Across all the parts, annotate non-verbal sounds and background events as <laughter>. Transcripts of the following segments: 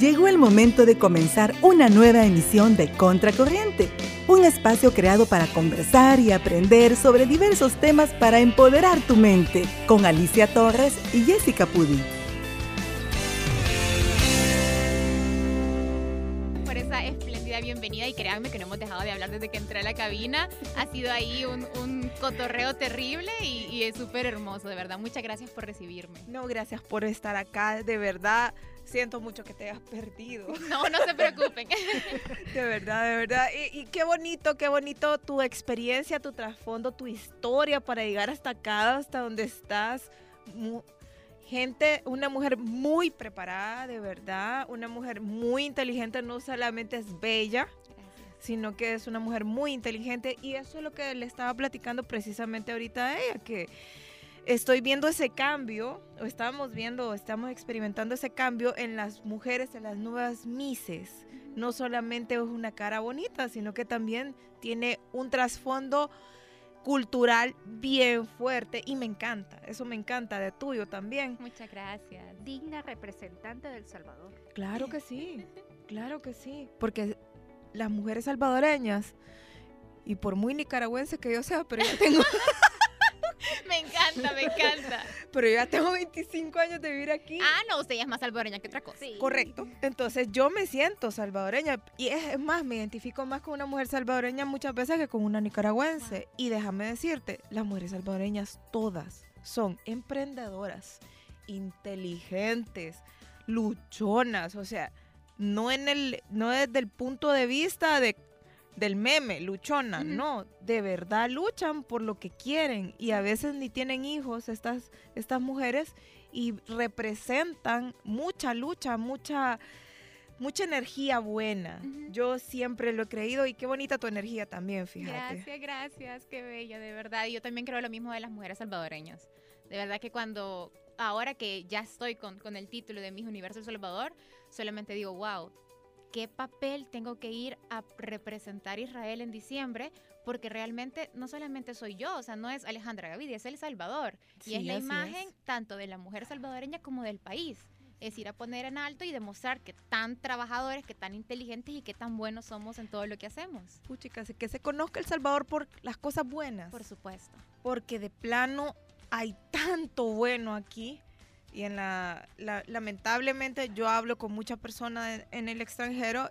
Llegó el momento de comenzar una nueva emisión de Contracorriente, un espacio creado para conversar y aprender sobre diversos temas para empoderar tu mente, con Alicia Torres y Jessica Pudi. Por esa espléndida bienvenida y créanme que no hemos dejado de hablar desde que entré a la cabina. Ha sido ahí un, un cotorreo terrible y, y es súper hermoso, de verdad. Muchas gracias por recibirme. No, gracias por estar acá, de verdad siento mucho que te hayas perdido. <laughs> No, no se preocupen. <laughs> de verdad, de verdad. Y, y, qué bonito, qué bonito tu experiencia, tu trasfondo, tu historia para llegar hasta acá, hasta donde estás. Mu gente, una mujer muy preparada, de verdad, una mujer muy inteligente, no solamente es bella, sino que es una mujer muy inteligente y eso es lo que le estaba platicando precisamente ahorita a ella, que estoy viendo ese cambio, o estamos viendo, estamos experimentando ese cambio en las mujeres, en las nuevas mises. No solamente es una cara bonita, sino que también tiene un trasfondo cultural bien fuerte y me encanta, eso me encanta de tuyo también. Muchas gracias. Digna representante del Salvador. Claro que sí, claro que sí, porque las mujeres salvadoreñas, y por muy nicaragüense que yo sea, pero yo tengo... <laughs> <laughs> me encanta, me encanta. Pero yo ya tengo 25 años de vivir aquí. Ah, no, usted ya es más salvadoreña que otra cosa. Sí. Correcto. Entonces yo me siento salvadoreña. Y es más, me identifico más con una mujer salvadoreña muchas veces que con una nicaragüense. Wow. Y déjame decirte, las mujeres salvadoreñas todas son emprendedoras, inteligentes, luchonas. O sea, no, en el, no desde el punto de vista de del meme, luchona, -huh. no, de verdad luchan por lo que quieren y a veces ni tienen hijos estas, estas mujeres y representan mucha lucha, mucha, mucha energía buena. Uh -huh. Yo siempre lo he creído y qué bonita tu energía también, fíjate. Gracias, gracias, qué bella, de verdad. Yo también creo lo mismo de las mujeres salvadoreñas. De verdad que cuando, ahora que ya estoy con, con el título de Mis Universo El Salvador, solamente digo, wow, qué papel tengo que ir a representar Israel en diciembre, porque realmente no solamente soy yo, o sea, no es Alejandra Gavidia, es El Salvador. Sí, y es la imagen es. tanto de la mujer salvadoreña como del país. Es ir a poner en alto y demostrar que tan trabajadores, que tan inteligentes y que tan buenos somos en todo lo que hacemos. Puchica, que se conozca El Salvador por las cosas buenas. Por supuesto. Porque de plano hay tanto bueno aquí y en la, la, lamentablemente yo hablo con muchas personas en, en, el extranjero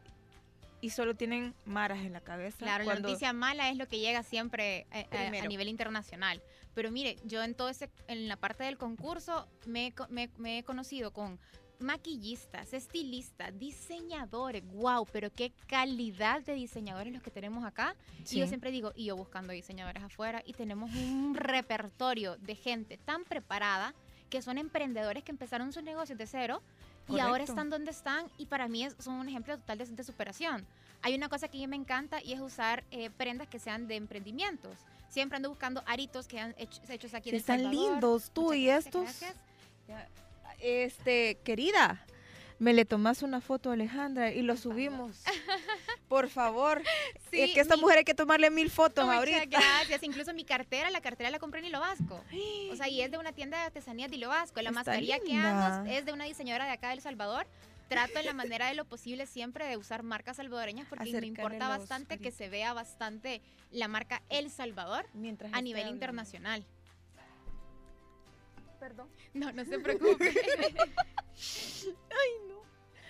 y solo tienen maras en la cabeza. Claro, cuando... la noticia mala es lo que llega siempre a, a, a, nivel internacional. Pero mire, yo en todo ese, en la parte del concurso me, me, me he conocido con maquillistas, estilistas, diseñadores, wow, pero qué calidad de diseñadores los que tenemos acá. Sí. Y yo siempre digo, y yo buscando diseñadores afuera, y tenemos un repertorio de gente tan preparada que son emprendedores que empezaron sus negocios de cero Correcto. y ahora están donde están y para mí es, son un ejemplo total de, de, superación. Hay una cosa que a mí me encanta y es usar eh, prendas que sean de emprendimientos. Siempre ando buscando aritos que han hecho, hechos aquí en Están lindos tú Muchas y gracias, estos. Gracias. Este, querida, me le tomas una foto a Alejandra y lo subimos. <laughs> Por favor. Sí, <laughs> es que esta mi, mujer hay que tomarle mil fotos muchas ahorita. <laughs> gracias. Incluso mi cartera, la cartera la compré en Hilo Vasco. <gasps> O sea, y es de una tienda de artesanía de Hilo Vasco. La Está mascarilla linda. que amo es de una diseñadora de acá del Salvador. Trato en la manera de lo posible siempre de usar marcas salvadoreñas porque Acercarle me importa bastante que se vea bastante la marca El Salvador Mientras a nivel hablando. internacional. Perdón. No, no se preocupe. <laughs> Ay, no.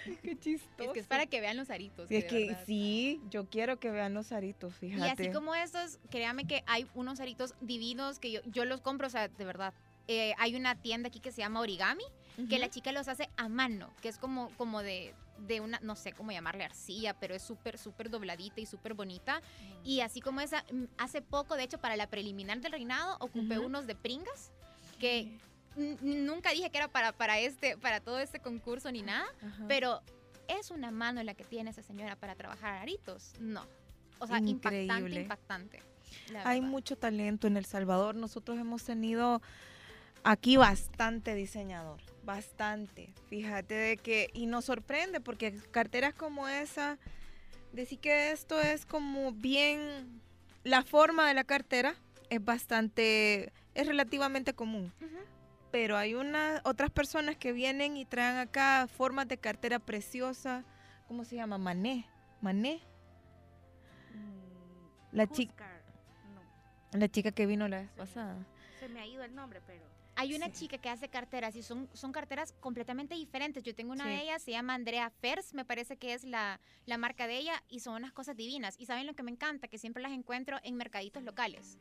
<laughs> Qué chistoso. Es que es para que vean los aritos. Es que sí, yo quiero que vean los aritos, fíjate. Y así como esos, créame que hay unos aritos divinos que yo, yo los compro, o sea, de verdad. Eh, hay una tienda aquí que se llama Origami, uh -huh. que la chica los hace a mano, que es como, como de, de una, no sé cómo llamarle arcilla, pero es súper, súper dobladita y súper bonita. Uh -huh. Y así como esa, mm, hace poco, de hecho, para la preliminar del reinado, ocupé uh -huh. unos de pringas, que nunca dije que era para, para, este, para todo este concurso ni nada, Ajá. pero es una mano la que tiene esa señora para trabajar aritos. No. O sea, Increíble. impactante, impactante. Hay mucho talento en El Salvador. Nosotros hemos tenido aquí bastante diseñador, bastante. Fíjate de que, y nos sorprende porque carteras como esa, decir que esto es como bien, la forma de la cartera es bastante, es relativamente común. Uh -huh pero hay unas otras personas que vienen y traen acá formas de cartera preciosa. ¿Cómo se llama? Mané. Mané. Mm, La chica, no, la chica que vino la vez Se me- pasada. se me ha ido el nombre, pero Hay una Sí. chica que hace carteras y son, son carteras completamente diferentes. Yo tengo una Sí. de ellas, se llama Andrea Fers, me parece que es la, la marca de ella, y son unas cosas divinas. Y saben lo que me encanta, que siempre las encuentro en mercaditos locales.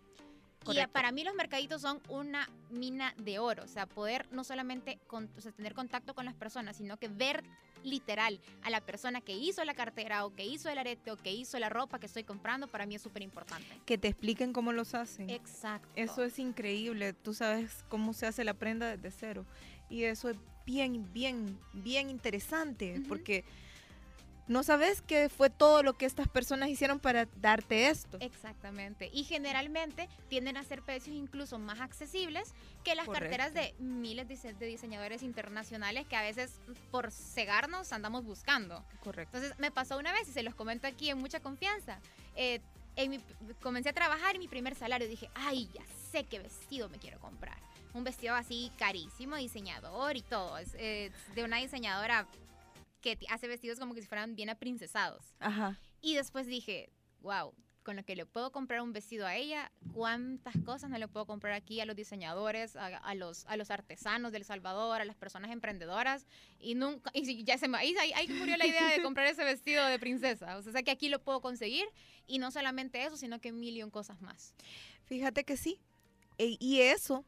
Y Correcto. para mí los mercaditos son una mina de oro, o sea, poder no solamente con- o sea, tener contacto con las personas, sino que ver literal a la persona que hizo la cartera o que hizo el arete o que hizo la ropa que estoy comprando, para mí es súper importante. Que te expliquen cómo los hacen. Exacto. Eso es increíble. Tú sabes cómo se hace la prenda desde cero. Y eso es bien, bien, bien interesante. Porque no sabes qué fue todo lo que estas personas hicieron para darte esto. Exactamente. Y generalmente tienden a ser precios incluso más accesibles que las Correcto. carteras de miles de, dise- de diseñadores internacionales que a veces por cegarnos andamos buscando. Correcto. Entonces me pasó una vez y se los comento aquí en mucha confianza. Eh, en mi- comencé a trabajar y mi primer salario dije, ay, ya sé qué vestido me quiero comprar. Un vestido así carísimo, diseñador y todo. Es eh, de una diseñadora que hace vestidos como que si fueran bien aprincesados. Ajá. Y después dije, wow, con lo que le puedo comprar un vestido a ella, cuántas cosas no le puedo comprar aquí a los diseñadores, a, a los, a los artesanos del Salvador, a las personas emprendedoras. Y nunca, y ya se me, ahí, ahí- murió la idea de comprar ese vestido de princesa. O sea, que aquí lo puedo conseguir. Y no solamente eso, sino que mil y un cosas más. Fíjate que sí. E- y eso,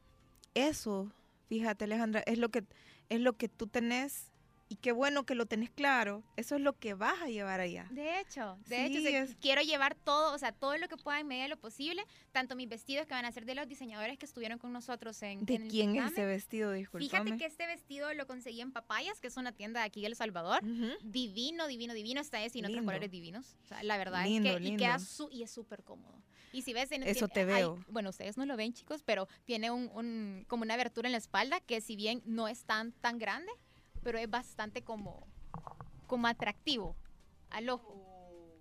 eso, fíjate Alejandra, es lo que es lo que tú tenés y qué bueno que lo tenés claro. Eso es lo que vas a llevar allá. De hecho, de Sí, hecho, o sea, es- quiero llevar todo, o sea, todo lo que pueda en medida de lo posible, tanto mis vestidos que van a ser de los diseñadores que estuvieron con nosotros en, ¿De en el quién es ese vestido? Disculpame. Fíjate que este vestido lo conseguí en Papayas, que es una tienda de aquí de El Salvador. Ujú. Divino, divino, divino. Está ese y en otros colores divinos. O sea, la verdad Lindo, es que y lindo. queda su- y es súper cómodo. Y si ves, en- Eso tiene- te hay- veo. bueno, ustedes no lo ven, chicos, pero tiene un, un- como una abertura en la espalda que si bien no es tan tan grande, pero es bastante como como atractivo al ojo.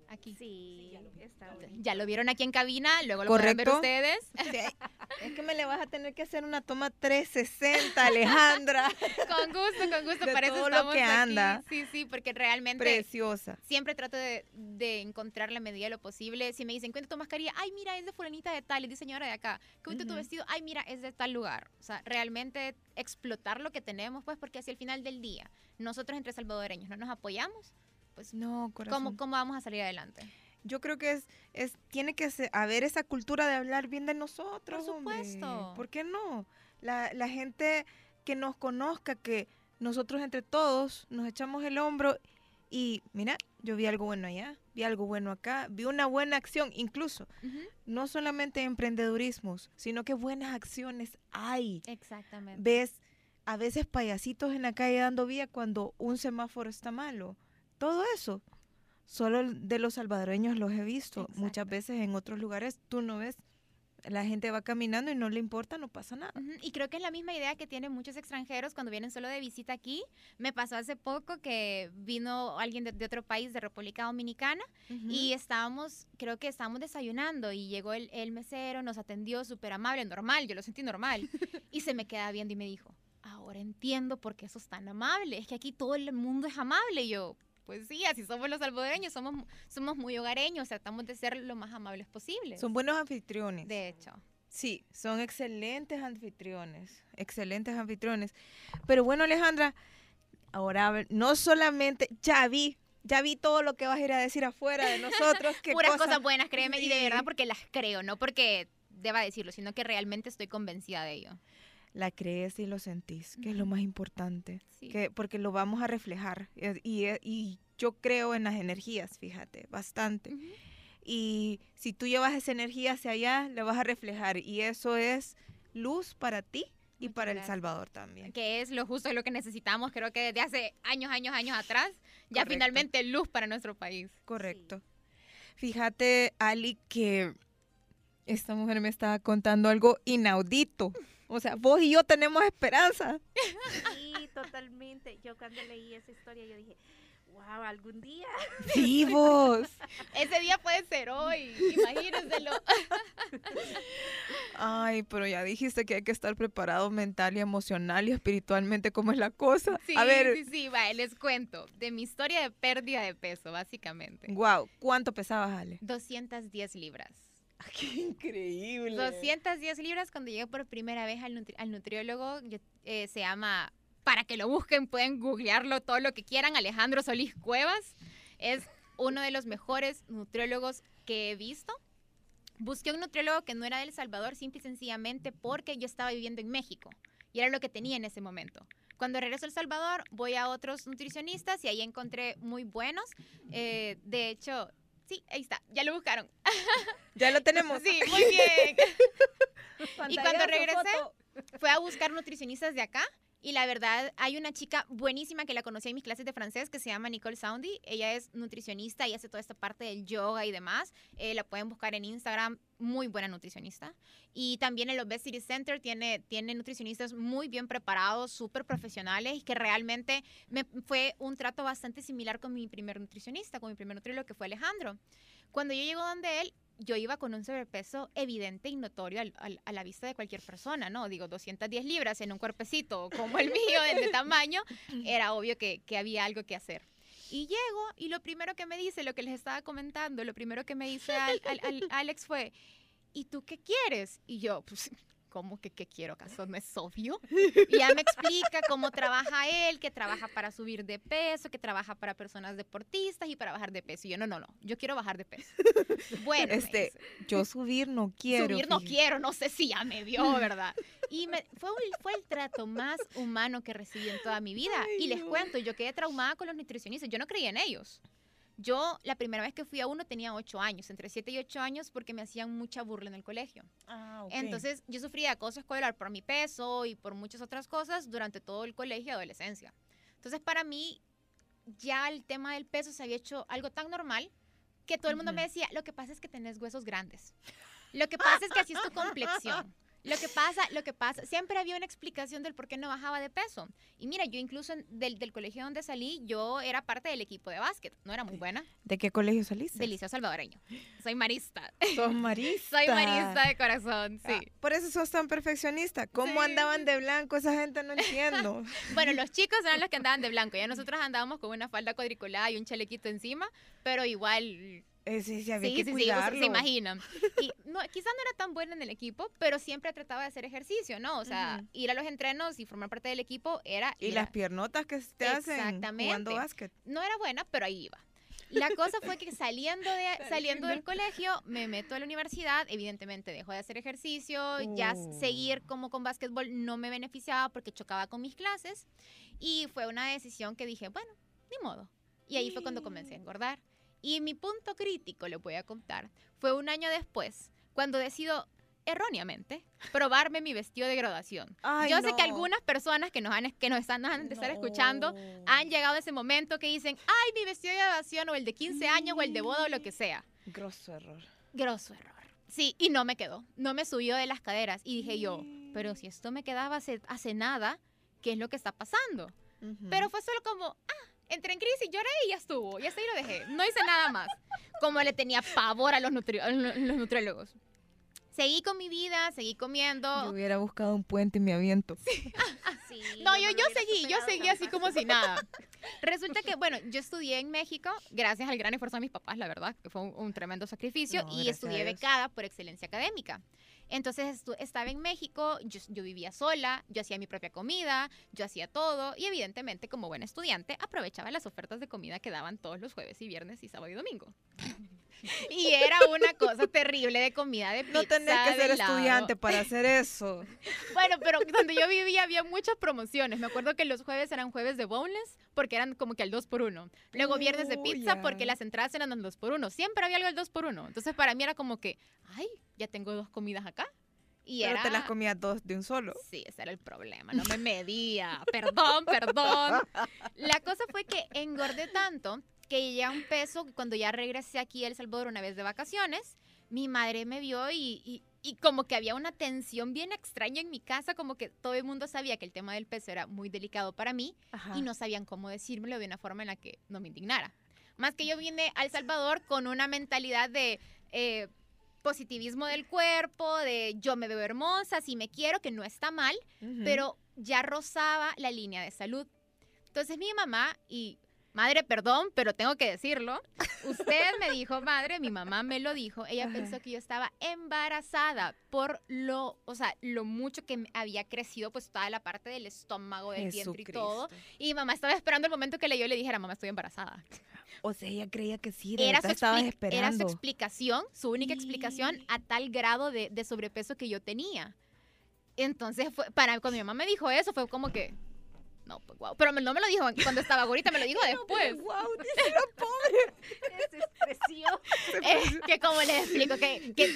Aquí. sí, está bonito. Ya lo vieron aquí en cabina, luego lo podrán ver Correcto. ustedes. <laughs> Sí, es que me le vas a tener que hacer una toma 360, Alejandra. <laughs> con gusto, con gusto. De para eso todo lo estamos que aquí. anda. Sí, sí, porque realmente Preciosa. siempre trato de, de encontrar la medida de lo posible. Si me dicen, cuenta tu mascarilla, ay, mira, es de fulanita de tal, es diseñadora de acá. Cuenta tu Ujú. vestido, ay, mira, es de tal lugar. O sea, realmente explotar lo que tenemos, pues, porque hacia el final del día, nosotros entre salvadoreños no nos apoyamos, pues, No, corazón. ¿cómo, ¿cómo vamos a salir adelante? Yo creo que es, es tiene que haber esa cultura de hablar bien de nosotros. Por hombre. supuesto. ¿Por qué no? La, la gente que nos conozca, que nosotros entre todos nos echamos el hombro y mira, yo vi algo bueno allá, vi algo bueno acá, vi una buena acción, incluso no solamente emprendedurismos, sino que buenas acciones hay. Exactamente. Ves a veces payasitos en la calle dando vía cuando un semáforo está malo. Todo eso. Solo de los salvadoreños los he visto. Muchas veces en otros lugares tú no ves. La gente va caminando y no le importa, no pasa nada. Y creo que es la misma idea que tienen muchos extranjeros cuando vienen solo de visita aquí. Me pasó hace poco que vino alguien de, de otro país, de República Dominicana, y estábamos, creo que estábamos desayunando y llegó el, el mesero, nos atendió súper amable, normal, yo lo sentí normal. <laughs> y se me queda viendo y me dijo, ahora entiendo por qué sos tan amable, es que aquí todo el mundo es amable. Y yo, pues sí, así somos los salvadoreños, somos, somos muy hogareños, tratamos de ser lo más amables posible. Son buenos anfitriones. de hecho. Sí, son excelentes anfitriones. Excelentes anfitriones. Pero bueno, Alejandra, ahora no solamente, ya vi, ya vi todo lo que vas a ir a decir afuera de nosotros. <laughs> qué Puras cosa- cosas buenas, créeme, y de verdad porque las creo, no porque deba decirlo, sino que realmente estoy convencida de ello. La crees y lo sentís, que es lo más importante. Sí. que porque lo vamos a reflejar eh, y, eh, y yo creo en las energías, fíjate, bastante. Y si tú llevas esa energía hacia allá, la vas a reflejar y eso es luz para ti y Muchas para El. Salvador también. Que es lo justo, es lo que necesitamos, creo que desde hace años, años, años atrás, ya Correcto. finalmente luz para nuestro país. Correcto. Fíjate, Ali, que esta mujer me estaba contando algo inaudito. <laughs> O sea, vos y yo tenemos esperanza. Sí, totalmente. Yo cuando leí esa historia, yo dije, Wow, algún día. Vivos. Ese día puede ser hoy, imagínenselo. Ay, pero ya dijiste que hay que estar preparado mental y emocional y espiritualmente, ¿cómo es la cosa? Sí, A ver, sí, sí, va, les cuento de mi historia de pérdida de peso, básicamente. wow, ¿cuánto pesabas, Ale? 210 libras. <laughs> ¡Qué increíble! 210 libras cuando llegué por primera vez al, nutri- al nutriólogo, yo- eh, se llama, para que lo busquen, pueden googlearlo todo lo que quieran, Alejandro Solís Cuevas. Es uno de los mejores nutriólogos que he visto. Busqué un nutriólogo que no era de El Salvador, simple y sencillamente porque yo estaba viviendo en México y era lo que tenía en ese momento. Cuando regreso a El Salvador, voy a otros nutricionistas y ahí encontré muy buenos. Eh, de hecho, sí, ahí está, ya lo buscaron. <laughs> Ya lo tenemos. Sí, muy bien. <laughs> Y cuando regresé, fue a buscar nutricionistas de acá y la verdad hay una chica buenísima que la conocí en mis clases de francés que se llama Nicole Soundy. Ella es nutricionista y hace toda esta parte del yoga y demás. Eh, la pueden buscar en Instagram, muy buena nutricionista. Y también el Obesity Center tiene, tiene nutricionistas muy bien preparados, súper profesionales y que realmente me, fue un trato bastante similar con mi primer nutricionista, con mi primer nutriólogo que fue Alejandro. Cuando yo llego donde él, yo iba con un sobrepeso evidente y notorio al- al- a la vista de cualquier persona, ¿no? Digo, 210 libras en un cuerpecito como el mío, de, de tamaño, <laughs> era obvio que, que había algo que hacer. Y llego y lo primero que me dice, lo que les estaba comentando, lo primero que me dice al- al- al- <laughs> Alex fue, ¿y tú qué quieres? Y yo, pues, ¿cómo que qué quiero? ¿Acaso no es obvio? Y ya me explica cómo trabaja él, que trabaja para subir de peso, que trabaja para personas deportistas y para bajar de peso. Y yo, no, no, no, yo quiero bajar de peso. Bueno, Este, Yo subir no quiero. subir no fíjate. quiero, no sé si ya me vio, ¿verdad? Y me- fue, fue el trato más humano que recibí en toda mi vida. Ay, y les no. cuento, yo quedé traumada con los nutricionistas, yo no creía en ellos. Yo la primera vez que fui a uno tenía 8 años, entre 7 y 8 años, porque me hacían mucha burla en el colegio. Ah. Entonces yo sufrí de acoso escolar por mi peso y por muchas otras cosas durante todo el colegio y adolescencia. Entonces para mí ya el tema del peso se había hecho algo tan normal que todo el mundo me decía, lo que pasa es que tenés huesos grandes. Lo que pasa es que así es tu complexión. <laughs> Lo que pasa, lo que pasa, siempre había una explicación del por qué no bajaba de peso. Y mira, yo incluso en- del, del colegio donde salí, yo era parte del equipo de básquet. No era muy buena. ¿De qué colegio saliste? Del Liceo Salvadoreño. Soy marista. Sos <laughs> marista. Soy marista de corazón, sí. Ah, por eso sos tan perfeccionista. ¿Cómo Sí. andaban de blanco esa gente? No entiendo. <laughs> Bueno, los chicos eran los que andaban de blanco. Ya <laughs> nosotros andábamos con una falda cuadriculada y un chalequito encima, pero igual Eh, sí, sí, había sí, que sí, sí, cuidarlo. se imaginan. <laughs> Y no, quizás no era tan buena en el equipo, pero siempre trataba de hacer ejercicio, ¿no? O sea, Ujú. ir a los entrenos y formar parte del equipo era... Y ir las piernotas que te hacen jugando básquet. no era buena, pero ahí iba. La cosa fue que saliendo, de, <laughs> saliendo del colegio, me meto a la universidad, evidentemente dejo de hacer ejercicio, ya s- Oh. seguir como con básquetbol no me beneficiaba porque chocaba con mis clases y fue una decisión que dije, bueno, ni modo. Y ahí fue cuando comencé a engordar. Y mi punto crítico, le voy a contar, fue un año después, cuando decido erróneamente probarme mi vestido de graduación. Ay, Yo sé que algunas personas que nos, han, que nos están, nos han de estar escuchando han llegado a ese momento que dicen, ay, mi vestido de graduación o el de 15 años o el de boda o lo que sea. Grosso error. Grosso error. Sí, y no me quedó. No me subió de las caderas. Y dije yo, pero si esto me quedaba hace, hace nada, ¿qué es lo que está pasando? Pero fue solo como, ah, entré en crisis, lloré y ya estuvo. Y hasta ahí lo dejé. No hice nada más. Como le tenía pavor a los, nutri- a los nutriólogos. Seguí con mi vida, seguí comiendo. Yo hubiera buscado un puente y me aviento. <laughs> Sí, No, yo yo, no yo hubiera seguí, yo seguí así como si nada. Resulta que, bueno, yo estudié en México gracias al gran esfuerzo de mis papás, la verdad, que fue un, un tremendo sacrificio, No, y estudié becada por excelencia académica. Entonces estaba en México, yo, yo vivía sola, yo hacía mi propia comida, yo hacía todo, y evidentemente como buena estudiante aprovechaba las ofertas de comida que daban todos los jueves y viernes y sábado y domingo. <laughs> Y era una cosa terrible de comida de pizza, No tenés que ser helado. estudiante para hacer eso. <laughs> Bueno, pero donde yo vivía había muchas promociones. Me acuerdo que los jueves eran jueves de boneless porque eran como que al 2 por 1 Luego viernes de Oh, pizza ya. porque las entradas eran al 2 por 1 Siempre había algo al 2 por 1 Entonces para mí era como que, ay, ya tengo dos comidas acá. Y Pero era... te las comías dos de un solo. Sí, ese era el problema, no me medía. Perdón, perdón. <laughs> La cosa fue que engordé tanto que llegué a un peso cuando ya regresé aquí a El Salvador una vez de vacaciones, mi madre me vio y, y- y como que había una tensión bien extraña en mi casa, como que todo el mundo sabía que el tema del peso era muy delicado para mí Ajá. y no sabían cómo decírmelo de una forma en la que no me indignara. Más que yo vine a El Salvador con una mentalidad de eh, positivismo del cuerpo, de yo me veo hermosa, si me quiero, que no está mal, Ujú. pero ya rozaba la línea de salud. Entonces mi mamá y madre, perdón, pero tengo que decirlo. Usted me dijo, madre, mi mamá me lo dijo. Ella Ajá. pensó que yo estaba embarazada por lo, o sea, lo mucho que había crecido, pues toda la parte del estómago, del vientre y todo. Y mamá estaba esperando el momento que le- yo le dijera, mamá, estoy embarazada. O sea, ella creía que sí, de Era su, estabas expli- era su esperando. explicación, su única explicación a tal grado de, de sobrepeso que yo tenía. Entonces, fue, para cuando mi mamá me dijo eso, fue como que, no, pues wow. Pero no me lo dijo cuando estaba gordita, me lo dijo <laughs> después. Wow, dice <laughs> la pobre. Es <laughs> que como les explico, que, que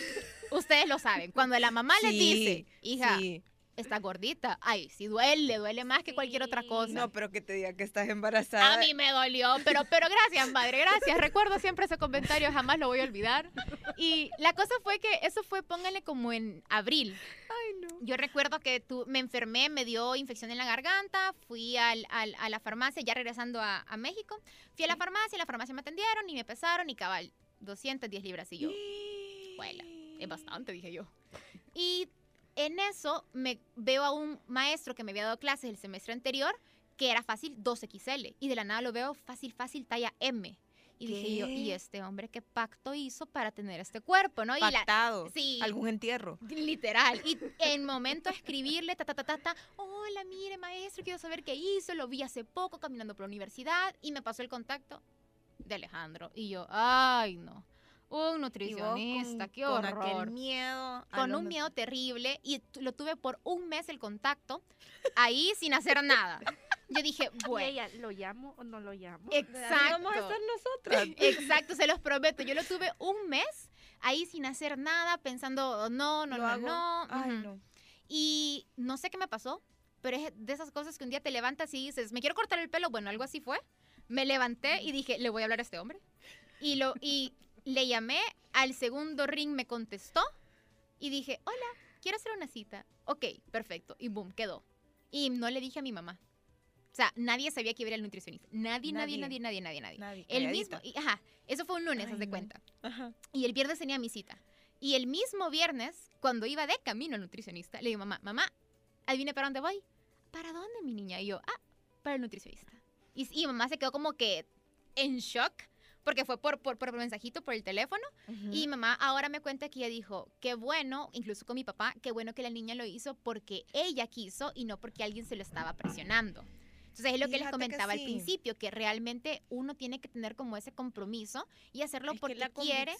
ustedes lo saben, cuando la mamá les Sí, dice, hija, Sí. Está gordita, ay, sí duele, duele más que cualquier otra cosa. No, pero que te diga que estás embarazada. A mí me dolió, pero, pero gracias, madre, gracias. Recuerdo siempre ese comentario, jamás lo voy a olvidar. Y la cosa fue que eso fue, póngale como en abril. Ay, no. Yo recuerdo que tú, me enfermé, me dio infección en la garganta, fui al- al- a la farmacia, ya regresando a, a México, fui a la farmacia, la farmacia me atendieron y me pesaron y cabal, 210 libras y yo. <gasps> Huela, Es bastante, dije yo. Y en eso me veo a un maestro que me había dado clases el semestre anterior, que era fácil 2XL, y de la nada lo veo fácil, fácil, talla M. Y dije yo. ¿y este hombre qué pacto hizo para tener este cuerpo, no? Y la, Pactado. sí. Algún entierro. Literal. Y <laughs> en momento escribirle, ta, ta, ta, ta, ta, hola, mire, maestro, quiero saber qué hizo, lo vi hace poco caminando por la universidad y me pasó el contacto de Alejandro. Y yo, ay, no. Un nutricionista, con- qué con horror. aquel miedo. con un miedo terrible y lo tuve por un mes el contacto, ahí sin hacer nada. Yo dije, <laughs> bueno, ella, ¿lo llamo o no lo llamo? Ahí Vamos a exacto. estar nosotras. <laughs> Exacto, se los prometo. Yo lo tuve un mes ahí sin hacer nada, pensando, no, no, Lo no, hago. no. Ay, ujú. no. Y no sé qué me pasó, pero es de esas cosas que un día te levantas y dices, me quiero cortar el pelo. Bueno, algo así fue. Me levanté y dije, le voy a hablar a este hombre. Y, lo, y le llamé, al segundo ring me contestó y dije, hola, quiero hacer una cita. Ok, perfecto. Y boom, quedó. Y no le dije a mi mamá. O sea, nadie sabía que iba a ir al nutricionista. Nadie, nadie, Nadie. nadie, nadie, nadie, nadie. El mismo, y- ajá, eso fue un lunes, haz de no. cuenta. Ajá. Y el viernes tenía mi cita. Y el mismo viernes, cuando iba de camino al nutricionista, le digo, mamá, mamá, adivine para dónde voy. ¿Para dónde, mi niña? Y yo, ah, para el nutricionista. Y, y mamá se quedó como que en shock, porque fue por, por, por mensajito, por el teléfono. Y mamá ahora me cuenta que ella dijo, qué bueno, incluso con mi papá, qué bueno que la niña lo hizo porque ella quiso y no porque alguien se lo estaba presionando. Entonces es lo que les Fíjate que comentaba al sí. principio, que realmente uno tiene que tener como ese compromiso y hacerlo Es que porque la quiere.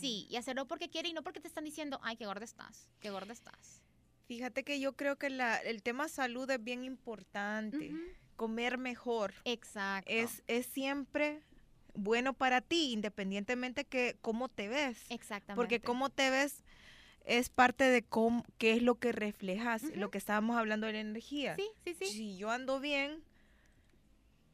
Sí, y hacerlo porque quiere y no porque te están diciendo, ay, qué gorda estás, qué gorda estás. Fíjate que yo creo que la, el tema salud es bien importante. Ujú, Comer mejor Exacto. es, es siempre bueno para ti, independientemente que cómo te ves. Exactamente. Porque cómo te ves es parte de cómo, qué es lo que reflejas, lo que estábamos hablando de la energía. Sí, sí, sí. Si yo ando bien,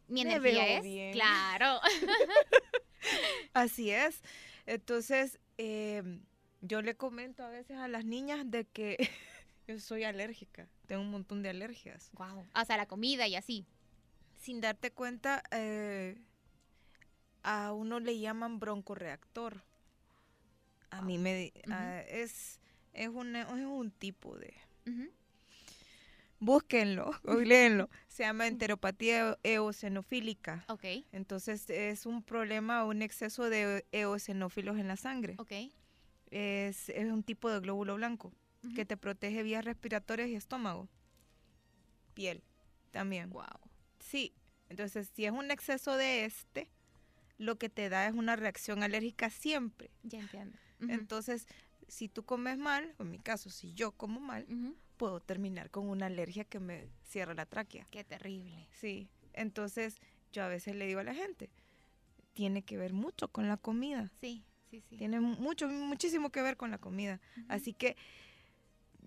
Mi me energía veo es, bien. claro. <laughs> así es. Entonces, em, yo le comento a veces a las niñas de que <laughs> yo soy alérgica, tengo un montón de alergias. wow. O sea, la comida y así. Sin darte cuenta, eh, a uno le llaman broncoreactor. A mí me es, es, una- es un tipo de... Ujú. Búsquenlo, <laughs> googleenlo. Se llama enteropatía eosinofílica. Ok, Entonces es un problema, un exceso de eosinófilos en la sangre. ok. Es, es un tipo de glóbulo blanco que te protege vías respiratorias y estómago. Piel también. Wow. Sí, entonces si es un exceso de este, lo que te da es una reacción alérgica siempre. Ya entiendo. Entonces, si tú comes mal, o en mi caso, si yo como mal, puedo terminar con una alergia que me cierra la tráquea. Qué terrible. Sí, entonces yo a veces le digo a la gente, tiene que ver mucho con la comida. Sí, sí, sí. Tiene mucho, muchísimo que ver con la comida. Así que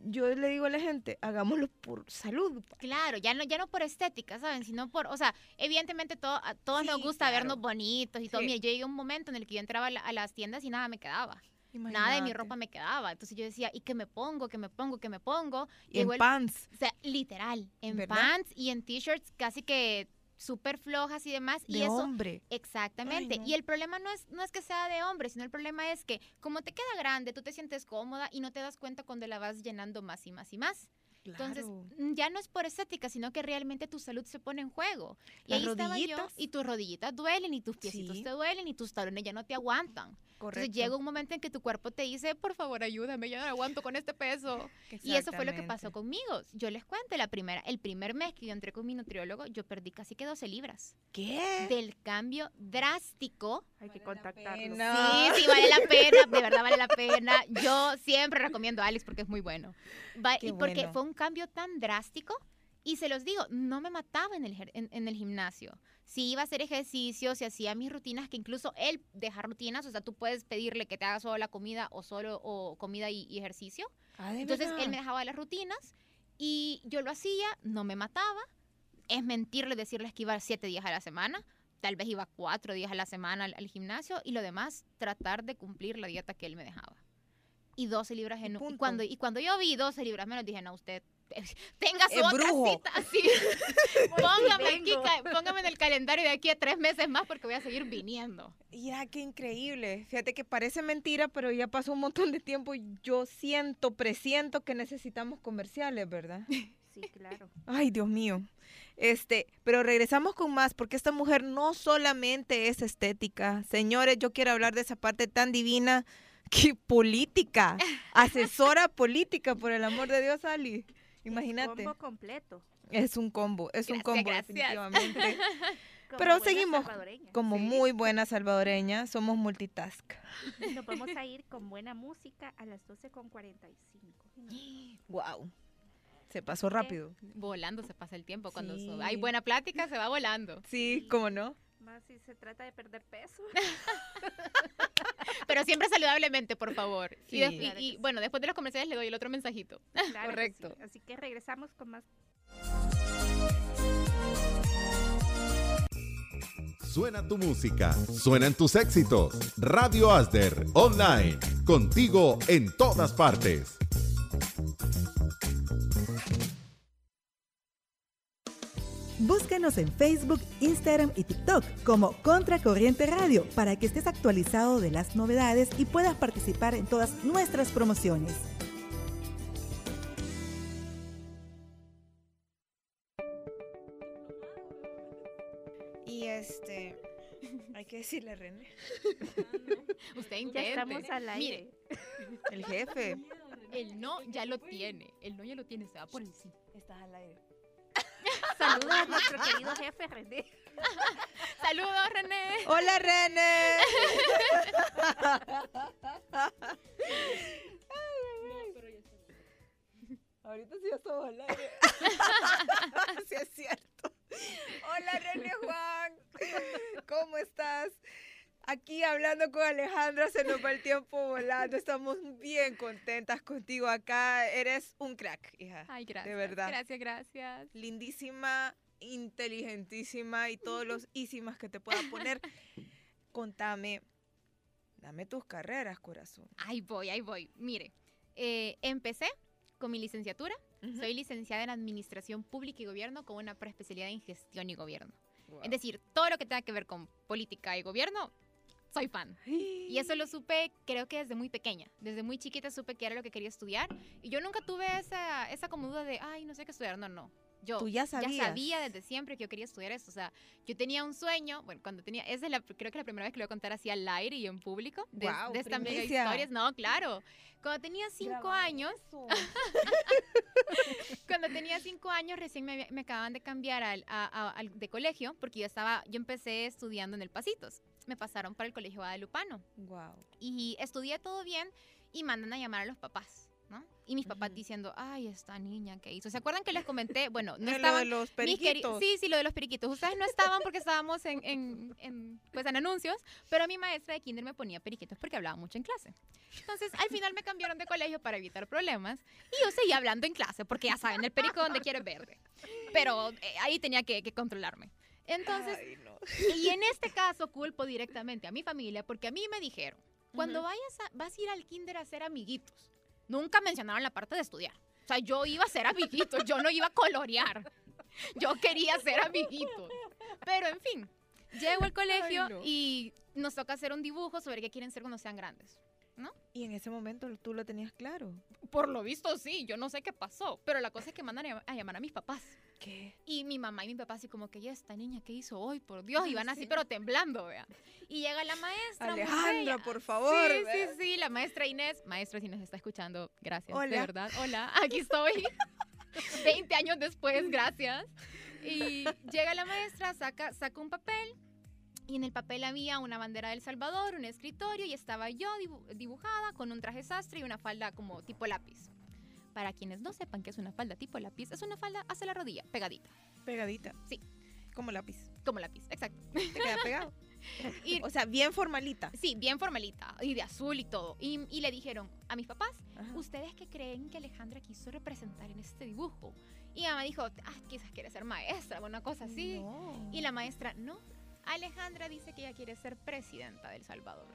yo le digo a la gente, hagámoslo por salud. pa". Claro, ya no, ya no por estética, ¿saben? Sino por, o sea, evidentemente todo, a todos nos gusta claro. vernos bonitos y todo. Sí. Mire, yo llegué a un momento en el que yo entraba a, la- a las tiendas y nada me quedaba. Nada de mi ropa me quedaba. Entonces yo decía, ¿y qué me pongo? ¿Qué me pongo? ¿Qué me pongo? Y, en pants. O sea, literal, en pants y en t-shirts casi que súper flojas y demás. De y eso, hombre. Exactamente. Y el problema no es, no es que sea de hombre, sino el problema es que como te queda grande, tú te sientes cómoda y no te das cuenta cuando la vas llenando más y más y más. Entonces, mm, ya no es por estética, sino que realmente tu salud se pone en juego. Y ahí estaba yo, y tus rodillitas duelen, y tus piecitos te duelen, y tus talones ya no te aguantan. Correcto. Entonces llega un momento en que tu cuerpo te dice, por favor, ayúdame, yo no aguanto con este peso. Y eso fue lo que pasó conmigo. Yo les cuento, la primera, el primer mes que yo entré con mi nutriólogo, yo perdí casi que 12 libras. ¿Qué? Del cambio drástico. Hay que contactarlo. Sí, sí, vale la pena, de verdad vale la pena. Yo siempre recomiendo a Alex porque es muy bueno. y porque fue un cambio tan drástico y se los digo, no me mataba en el, en, el gimnasio. Si iba a hacer ejercicio, si hacía mis rutinas, que incluso él deja rutinas, o sea, tú puedes pedirle que te haga solo la comida o solo o comida y, ejercicio. Ah, Entonces él me dejaba las rutinas y yo lo hacía, no me mataba. Es mentirle decirles que iba siete días a la semana. Tal vez iba cuatro días a la semana al, gimnasio y lo demás, tratar de cumplir la dieta que él me dejaba. Y 12 libras en... Y cuando, y cuando yo vi 12 libras menos, dije, no, usted <laughs> tenga su otra cita <laughs> así. <laughs> póngame, en el calendario de aquí a tres meses más porque voy a seguir viniendo. Ya, qué increíble. Fíjate que parece mentira, pero ya pasó un montón de tiempo y yo siento, presiento que necesitamos comerciales, ¿verdad? Sí, claro. Ay, Dios mío. Este, pero regresamos con más porque esta mujer no solamente es estética. Señores, yo quiero hablar de esa parte tan divina que política, <laughs> asesora política, por el amor de Dios, Ali. Imagínate. Es un combo completo. Es un combo, es un combo definitivamente. <laughs> Pero seguimos como muy buena salvadoreña, somos multitask. Nos vamos a ir con buena música a las 12.45. Wow. <gasps> Se pasó rápido. Volando se pasa el tiempo. Cuando hay buena plática, se va volando. Sí, ¿cómo no? Más si se trata de perder peso. <laughs> Pero siempre saludablemente, por favor. y, bueno, después de los comerciales le doy el otro mensajito. <laughs> Correcto. Así que regresamos con más. Suena tu música, suenan tus éxitos. Radio Asder, online, contigo en todas partes. Búscanos en Facebook, Instagram y TikTok como Contracorriente Radio para que estés actualizado de las novedades y puedas participar en todas nuestras promociones. Y este, hay que decirle a René. <laughs> Usted intente. estamos al aire. el jefe. El no ya lo tiene. El no ya lo tiene, se va por el sí. Estás al aire. Saludos a nuestro querido jefe René. <laughs> Saludos, René. Hola, René. Ahorita sí ya estamos al aire. <laughs> sí es cierto. Hola, René Juan. ¿Cómo estás? Aquí hablando con Alejandra, se nos va el tiempo volando. Estamos bien contentas contigo acá. Eres un crack, hija. Ay, gracias. De verdad. Gracias, gracias. Lindísima, inteligentísima y todos los ísimas que te pueda poner. <laughs> Contame, dame tus carreras, corazón. Ahí voy, ahí voy. Mire, eh, empecé con mi licenciatura. Soy licenciada en Administración Pública y Gobierno con una preespecialidad en Gestión y Gobierno. Es decir, todo lo que tenga que ver con política y gobierno, soy fan. Y eso lo supe creo que desde muy pequeña. Desde muy chiquita supe que era lo que quería estudiar. Y yo nunca tuve esa, esa como duda de, ay, no sé qué estudiar. No, no. Yo ya, sabía desde siempre que yo quería estudiar esto. O sea, yo tenía un sueño, bueno, cuando tenía, es la, creo que la primera vez que lo voy a contar así al aire y en público, de, de esta mega historias. No, claro. Cuando tenía cinco años, <laughs> cuando tenía cinco años, recién me, me acaban de cambiar al, al, de colegio, porque yo estaba, yo empecé estudiando en el Pasitos. Me pasaron para el colegio guadalupano. Wow. Y estudié todo bien y mandan a llamar a los papás. Y mis papás diciendo, ay, esta niña que hizo. ¿Se acuerdan que les comenté? Bueno, no estaban. Lo de los periquitos. Sí, sí, lo de los periquitos. Ustedes no estaban porque estábamos en, en, pues, en anuncios, pero mi maestra de kinder me ponía periquitos porque hablaba mucho en clase. Entonces, al final me cambiaron de colegio para evitar problemas y yo seguía hablando en clase porque ya saben, el perico donde quiere verde. Pero eh, ahí tenía que, controlarme. Entonces, y en este caso culpo directamente a mi familia porque a mí me dijeron, cuando vayas a, vas a ir al kinder a hacer amiguitos, nunca mencionaron la parte de estudiar. O sea, yo iba a ser amiguitos, yo no iba a colorear. Yo quería ser amiguitos. Pero en fin, llego al colegio y nos toca hacer un dibujo sobre qué quieren ser cuando sean grandes. ¿No? Y en ese momento tú lo tenías claro. Por lo visto sí, yo no sé qué pasó, pero la cosa es que mandan a llamar a mis papás. ¿Qué? Y mi mamá y mi papá así como que, ya esta niña, ¿qué hizo hoy? Por Dios, y van así pero temblando, vea. Y llega la maestra. Alejandra, por favor. Sí, sí, sí, la maestra Inés. Maestra, si nos está escuchando, gracias, Hola. de verdad. Hola, aquí estoy. <laughs> 20 años después, gracias. Y llega la maestra, saca, saca un papel y en el papel había una bandera del Salvador, un escritorio y estaba yo dibujada con un traje sastre y una falda como tipo lápiz. Para quienes no sepan qué es una falda tipo lápiz, es una falda hacia la rodilla, pegadita. Pegadita. Sí. Como lápiz. Como lápiz, exacto. Te queda pegado. <laughs> <laughs> o sea, bien formalita. Sí, bien formalita. Y de azul y todo. Y, le dijeron a mis papás, ¿ustedes qué creen que Alejandra quiso representar en este dibujo? Y mamá dijo, ah, quizás quiere ser maestra, una cosa así. Y la maestra, no, Alejandra dice que ella quiere ser presidenta del Salvador.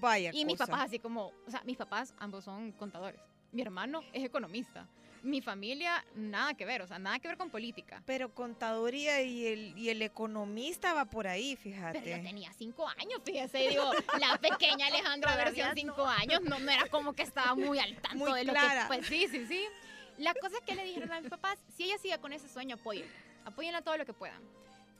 Vaya. Y mis papás así como, o sea, mis papás ambos son contadores. Mi hermano es economista. Mi familia, nada que ver, o sea, nada que ver con política. Pero contaduría y el, y el economista va por ahí, fíjate. Pero yo tenía cinco años, fíjese, digo, la pequeña Alejandra <laughs> versión cinco años, no, no era como que estaba muy al tanto de lo clara. que... Pues sí, sí, sí. La cosa es que le dijeron a mis papás, si ella sigue con ese sueño, apóyenla. Apóyenla todo lo que puedan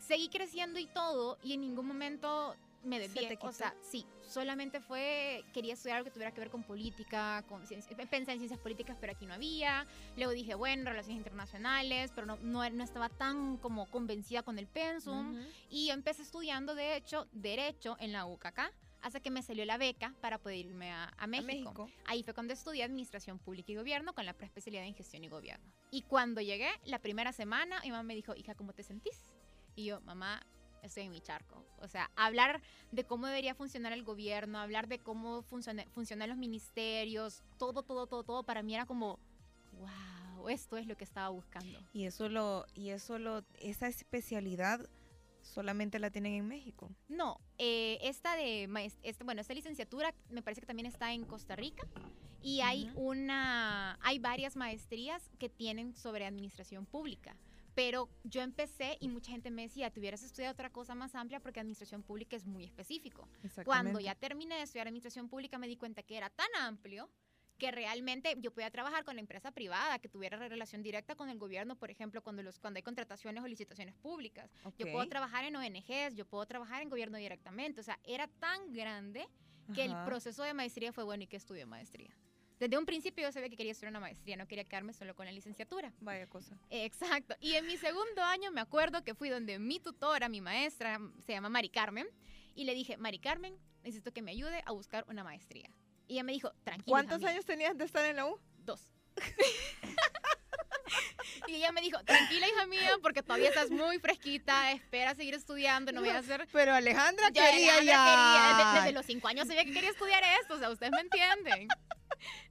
seguí creciendo y todo, y en ningún momento me desvié. O sea, sí, solamente fue, quería estudiar algo que tuviera que ver con política, con ciencia, pensé en ciencias políticas, pero aquí no había. Luego dije, bueno, relaciones internacionales, pero no, no, no estaba tan como convencida con el pensum. Y empecé estudiando, de hecho, Derecho en la UCACA hasta que me salió la beca para poder irme a, México. México. Ahí fue cuando estudié Administración Pública y Gobierno con la preespecialidad en Gestión y Gobierno. Y cuando llegué, la primera semana, mi mamá me dijo, hija, ¿cómo te sentís? Y yo, mamá, estoy en mi charco. O sea, hablar de cómo debería funcionar el gobierno, hablar de cómo funciona, funcionan los ministerios, todo, todo, todo, todo, para mí era como, wow, esto es lo que estaba buscando. Y eso lo, y eso lo, esa especialidad solamente la tienen en México. No, eh, esta de, este, bueno, esta licenciatura me parece que también está en Costa Rica y hay una, hay varias maestrías que tienen sobre administración pública. Pero yo empecé y mucha gente me decía, te hubieras estudiado otra cosa más amplia porque administración pública es muy específico. Cuando ya terminé de estudiar administración pública me di cuenta que era tan amplio que realmente yo podía trabajar con la empresa privada, que tuviera relación directa con el gobierno, por ejemplo, cuando, los, cuando hay contrataciones o licitaciones públicas. Yo puedo trabajar en ONGs, yo puedo trabajar en gobierno directamente. O sea, era tan grande que el proceso de maestría fue bueno y que estudié maestría. Desde un principio yo sabía que quería estudiar una maestría, no quería quedarme solo con la licenciatura. Vaya cosa. Exacto. Y en mi segundo año me acuerdo que fui donde mi tutora, mi maestra, se llama Mari Carmen, y le dije, Mari Carmen, necesito que me ayude a buscar una maestría. Y ella me dijo, tranquila. ¿Cuántos años tenías de estar en la U? Dos. <laughs> y ella me dijo, tranquila hija mía, porque todavía estás muy fresquita, espera seguir estudiando, no, voy a hacer... Pero Alejandra quería ya. Quería, desde, los cinco años sabía que quería estudiar esto, o sea, ustedes me entienden.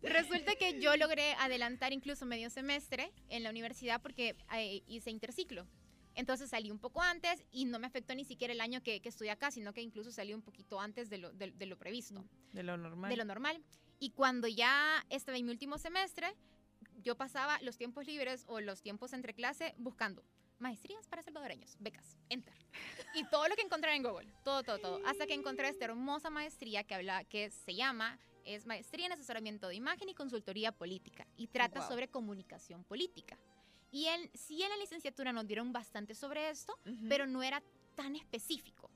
Resulta que yo logré adelantar incluso medio semestre en la universidad porque eh, hice interciclo. Entonces salí un poco antes y no me afectó ni siquiera el año que, que estudié acá, sino que incluso salí un poquito antes de lo, de, lo previsto. De lo normal. De lo normal. Y cuando ya estaba en mi último semestre, yo pasaba los tiempos libres o los tiempos entre clase buscando maestrías para salvadoreños, becas, enter. Y todo lo que encontré en Google, todo, todo, todo. Hasta que encontré esta hermosa maestría que, habla, que se llama es maestría en asesoramiento de imagen y consultoría política y trata sobre comunicación política. Y en, sí en la licenciatura nos dieron bastante sobre esto, pero no era tan específico.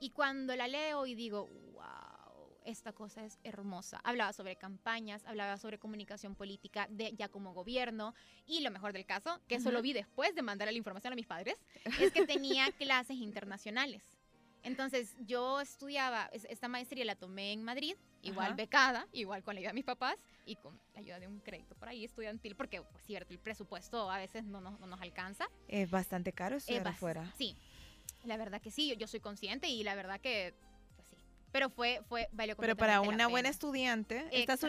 Y cuando la leo y digo, wow, esta cosa es hermosa. Hablaba sobre campañas, hablaba sobre comunicación política de, ya como gobierno y lo mejor del caso, que eso lo vi después de mandar la información a mis padres, es que tenía <laughs> clases internacionales. Entonces yo estudiaba, esta maestría la tomé en Madrid, igual becada, igual con la ayuda de mis papás y con la ayuda de un crédito por ahí estudiantil, porque pues cierto, el presupuesto a veces no nos, no nos alcanza. Es bastante caro estudiar afuera. Sí, la verdad que sí, yo, yo, soy consciente y la verdad que, pues sí. Pero fue, fue, valió Pero para una buena estudiante, estas,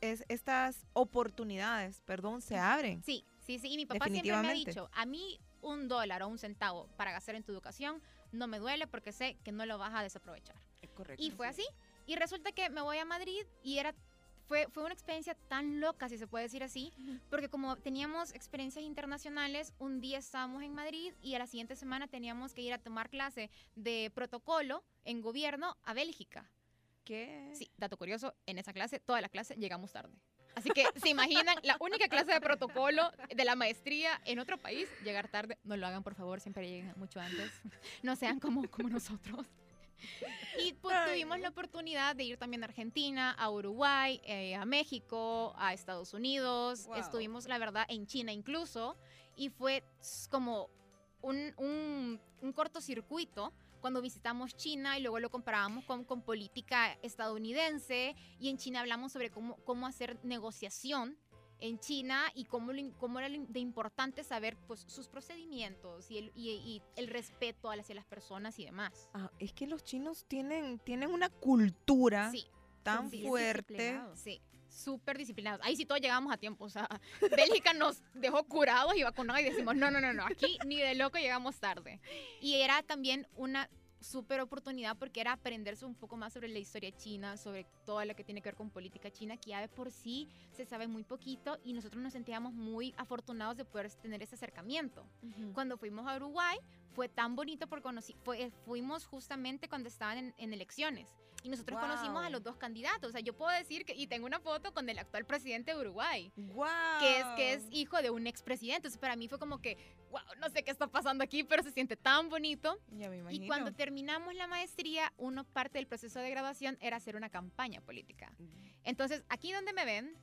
es, estas oportunidades, perdón, se abren. Sí, sí, sí, y mi papá siempre me ha dicho, a mí un dólar o un centavo para gastar en tu educación no me duele porque sé que no lo vas a desaprovechar. Correcto. Y fue así. Y resulta que me voy a Madrid y era fue, fue una experiencia tan loca, si se puede decir así, porque como teníamos experiencias internacionales, un día estábamos en Madrid y a la siguiente semana teníamos que ir a tomar clase de protocolo en gobierno a Bélgica. ¿Qué? Sí, dato curioso, en esa clase, toda la clase llegamos tarde. Así que se imaginan, la única clase de protocolo de la maestría en otro país, llegar tarde. No lo hagan, por favor, siempre lleguen mucho antes. No sean como, como nosotros. <laughs> Y pues, tuvimos la oportunidad de ir también a Argentina, a Uruguay, eh, a México, a Estados Unidos. Estuvimos, la verdad, en China incluso. Y fue como un, un, un cortocircuito cuando visitamos China y luego lo comparábamos con, con, política estadounidense y en China hablamos sobre cómo, cómo hacer negociación en China y cómo, cómo era de importante saber pues, sus procedimientos y el, y, el respeto hacia las personas y demás. Ah, es que los chinos tienen, tienen una cultura tan fuerte. Sí súper disciplinados. Ahí sí todos llegamos a tiempo. O sea, <laughs> Bélgica nos dejó curados y vacunados y decimos, no, no, no, no, aquí ni de loco llegamos tarde. Y era también una súper oportunidad porque era aprenderse un poco más sobre la historia china, sobre toda la que tiene que ver con política china, que ya de por sí se sabe muy poquito y nosotros nos sentíamos muy afortunados de poder tener ese acercamiento. Cuando fuimos a Uruguay fue tan bonito porque conocí, fue, fuimos justamente cuando estaban en, elecciones y nosotros conocimos a los dos candidatos. O sea, yo puedo decir que, y tengo una foto con el actual presidente de Uruguay, que, es, que es hijo de un expresidente. Entonces, para mí fue como que, wow, no sé qué está pasando aquí, pero se siente tan bonito. Ya me y cuando terminamos la maestría, uno parte del proceso de graduación era hacer una campaña política. Mm. Entonces, aquí donde me ven,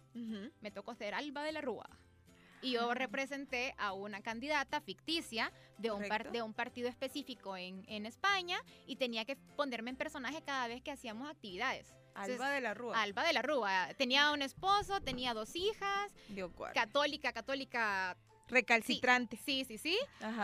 me tocó ser Alba de la Rúa y yo representé a una candidata ficticia de un, de un partido específico en, en, España y tenía que ponerme en personaje cada vez que hacíamos actividades. Alba de la Rúa. Alba de la Rúa. Tenía un esposo, tenía dos hijas. católica, católica recalcitrante. Sí, sí, sí.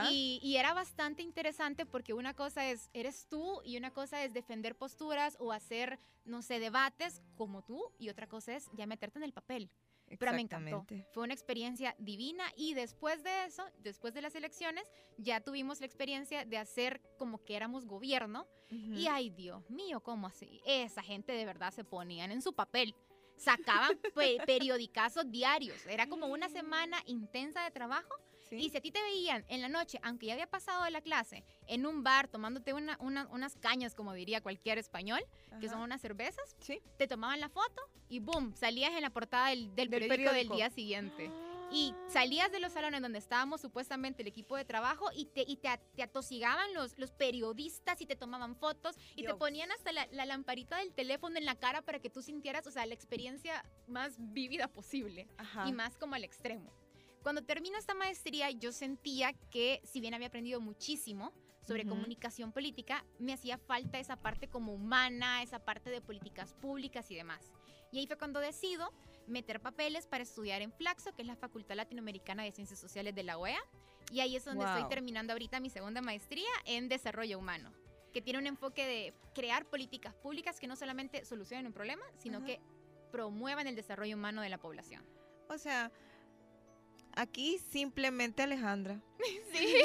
Y, y, era bastante interesante porque una cosa es, eres tú y una cosa es defender posturas o hacer, no sé, debates como tú y otra cosa es ya meterte en el papel. Pero me encantó. Fue una experiencia divina y después de eso, después de las elecciones, ya tuvimos la experiencia de hacer como que éramos gobierno. Y ay, Dios mío, ¿cómo así? Esa gente de verdad se ponían en su papel. Sacaban periodicazos diarios. Era como una semana intensa de trabajo y si a ti te veían en la noche, aunque ya había pasado de la clase, en un bar tomándote una, unas cañas, como diría cualquier español, que son unas cervezas, te tomaban la foto y boom, salías en la portada del, periódico, del día siguiente. Y ah. salías de los salones donde estábamos supuestamente el equipo de trabajo y te, y te, atosigaban los, los periodistas y te tomaban fotos y te ponían hasta la, lamparita del teléfono en la cara para que tú sintieras, o sea, la experiencia más vívida posible y más como al extremo. Cuando termino esta maestría, yo sentía que, si bien había aprendido muchísimo sobre comunicación política, me hacía falta esa parte como humana, esa parte de políticas públicas y demás. Y ahí fue cuando decido meter papeles para estudiar en Flaxo, que es la Facultad Latinoamericana de Ciencias Sociales de la OEA. Y ahí es donde estoy terminando ahorita mi segunda maestría en desarrollo humano, que tiene un enfoque de crear políticas públicas que no solamente solucionen un problema, sino que promuevan el desarrollo humano de la población. O sea, Aquí simplemente Alejandra. <laughs> Sí.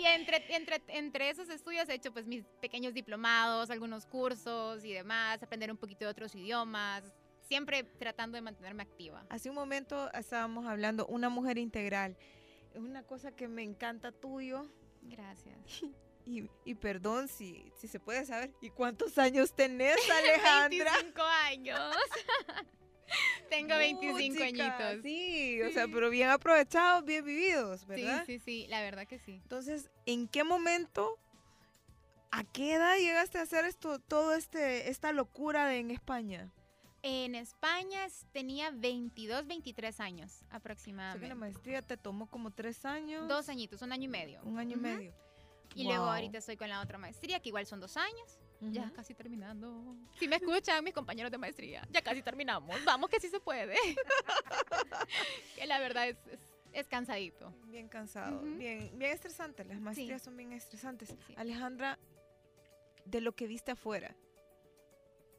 y entre, entre, entre esos estudios he hecho pues mis pequeños diplomados, algunos cursos y demás, aprender un poquito de otros idiomas, siempre tratando de mantenerme activa. Hace un momento estábamos hablando, una mujer integral. Es una cosa que me encanta tuyo. Gracias. <laughs> Y, y, perdón si, si se puede saber. ¿Y cuántos años tenés, <laughs> Alejandra? 25 años. <laughs> Tengo 25 añitos. Sí, o sea, pero bien aprovechados, bien vividos, ¿verdad? Sí, sí, sí, la verdad que sí. Entonces, ¿en qué momento, a qué edad llegaste a hacer esto, todo este, esta locura en España? En España tenía 22, 23 años aproximadamente. la maestría te tomó como tres años. Dos añitos, un año y medio. Un año y medio. Y luego ahorita estoy con la otra maestría, que igual son dos años. Ya casi terminando. Si me escuchan mis compañeros de maestría, ya casi terminamos. Vamos que sí se puede. <laughs> que la verdad es, es, cansadito. Bien cansado, bien, bien estresante. Las maestrías son bien estresantes. Alejandra, de lo que viste afuera,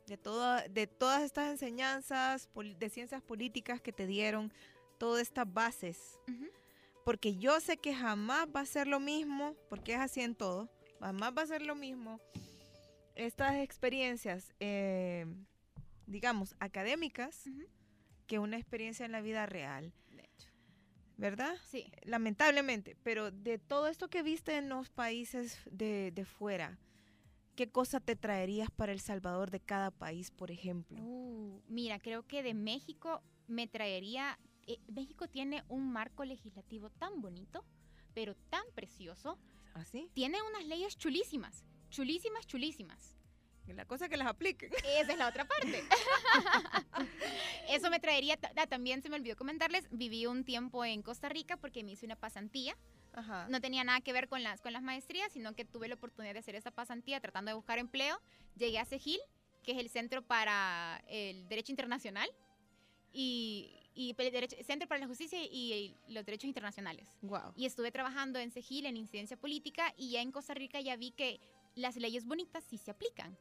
de, toda, de todas estas enseñanzas de ciencias políticas que te dieron, todas estas bases, porque yo sé que jamás va a ser lo mismo, porque es así en todo, jamás va a ser lo mismo estas experiencias, eh, digamos, académicas, que una experiencia en la vida real, De hecho. ¿verdad? Sí. Lamentablemente, pero de todo esto que viste en los países de, de fuera, ¿qué cosa te traerías para El Salvador de cada país, por ejemplo? Uh, mira, creo que de México me traería. eh, México tiene un marco legislativo tan bonito, pero tan precioso. ¿Así? Tiene unas leyes chulísimas, chulísimas, chulísimas. La cosa que las apliquen. <laughs> Esa es la otra parte. <laughs> Eso me traería. ah, también se me olvidó comentarles, viví un tiempo en Costa Rica porque me hice una pasantía. Ajá. No tenía nada que ver con las, con las maestrías, sino que tuve la oportunidad de hacer esa pasantía tratando de buscar empleo. Llegué a CEGIL, que es el Centro para el Derecho Internacional y, y el derecho- Centro para la Justicia y los Derechos Internacionales. Wow. Y estuve trabajando en CEGIL, en incidencia política, y ya en Costa Rica ya vi que las leyes bonitas sí se aplican.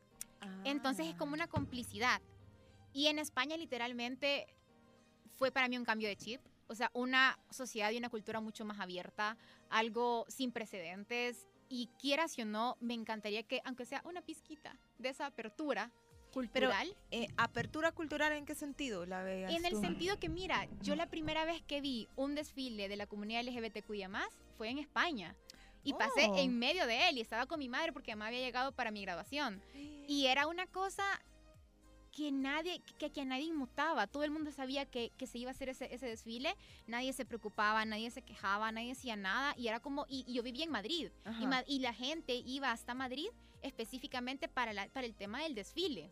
Entonces es Ah. como una complicidad. Y en España literalmente fue para mí un cambio de chip. O sea, una sociedad y una cultura mucho más abierta, algo sin precedentes. Y quieras o no, me encantaría que, aunque sea una pizquita de esa apertura cultural, Eh, ¿Apertura cultural en qué sentido la veas en el tú? sentido que, mira, yo la primera vez que vi un desfile de la comunidad LGBTQIA+, fue en España. Y pasé Oh. en medio de él y estaba con mi madre porque mamá había llegado para mi graduación. Y <gasps> era una cosa que nadie, que, que a nadie inmutaba. Todo el mundo sabía que, que se iba a hacer ese, ese desfile. Nadie se preocupaba, nadie se quejaba, nadie decía nada. Y era como, y, y yo vivía en Madrid. Y, y la gente iba hasta Madrid específicamente para, la- para el tema del desfile.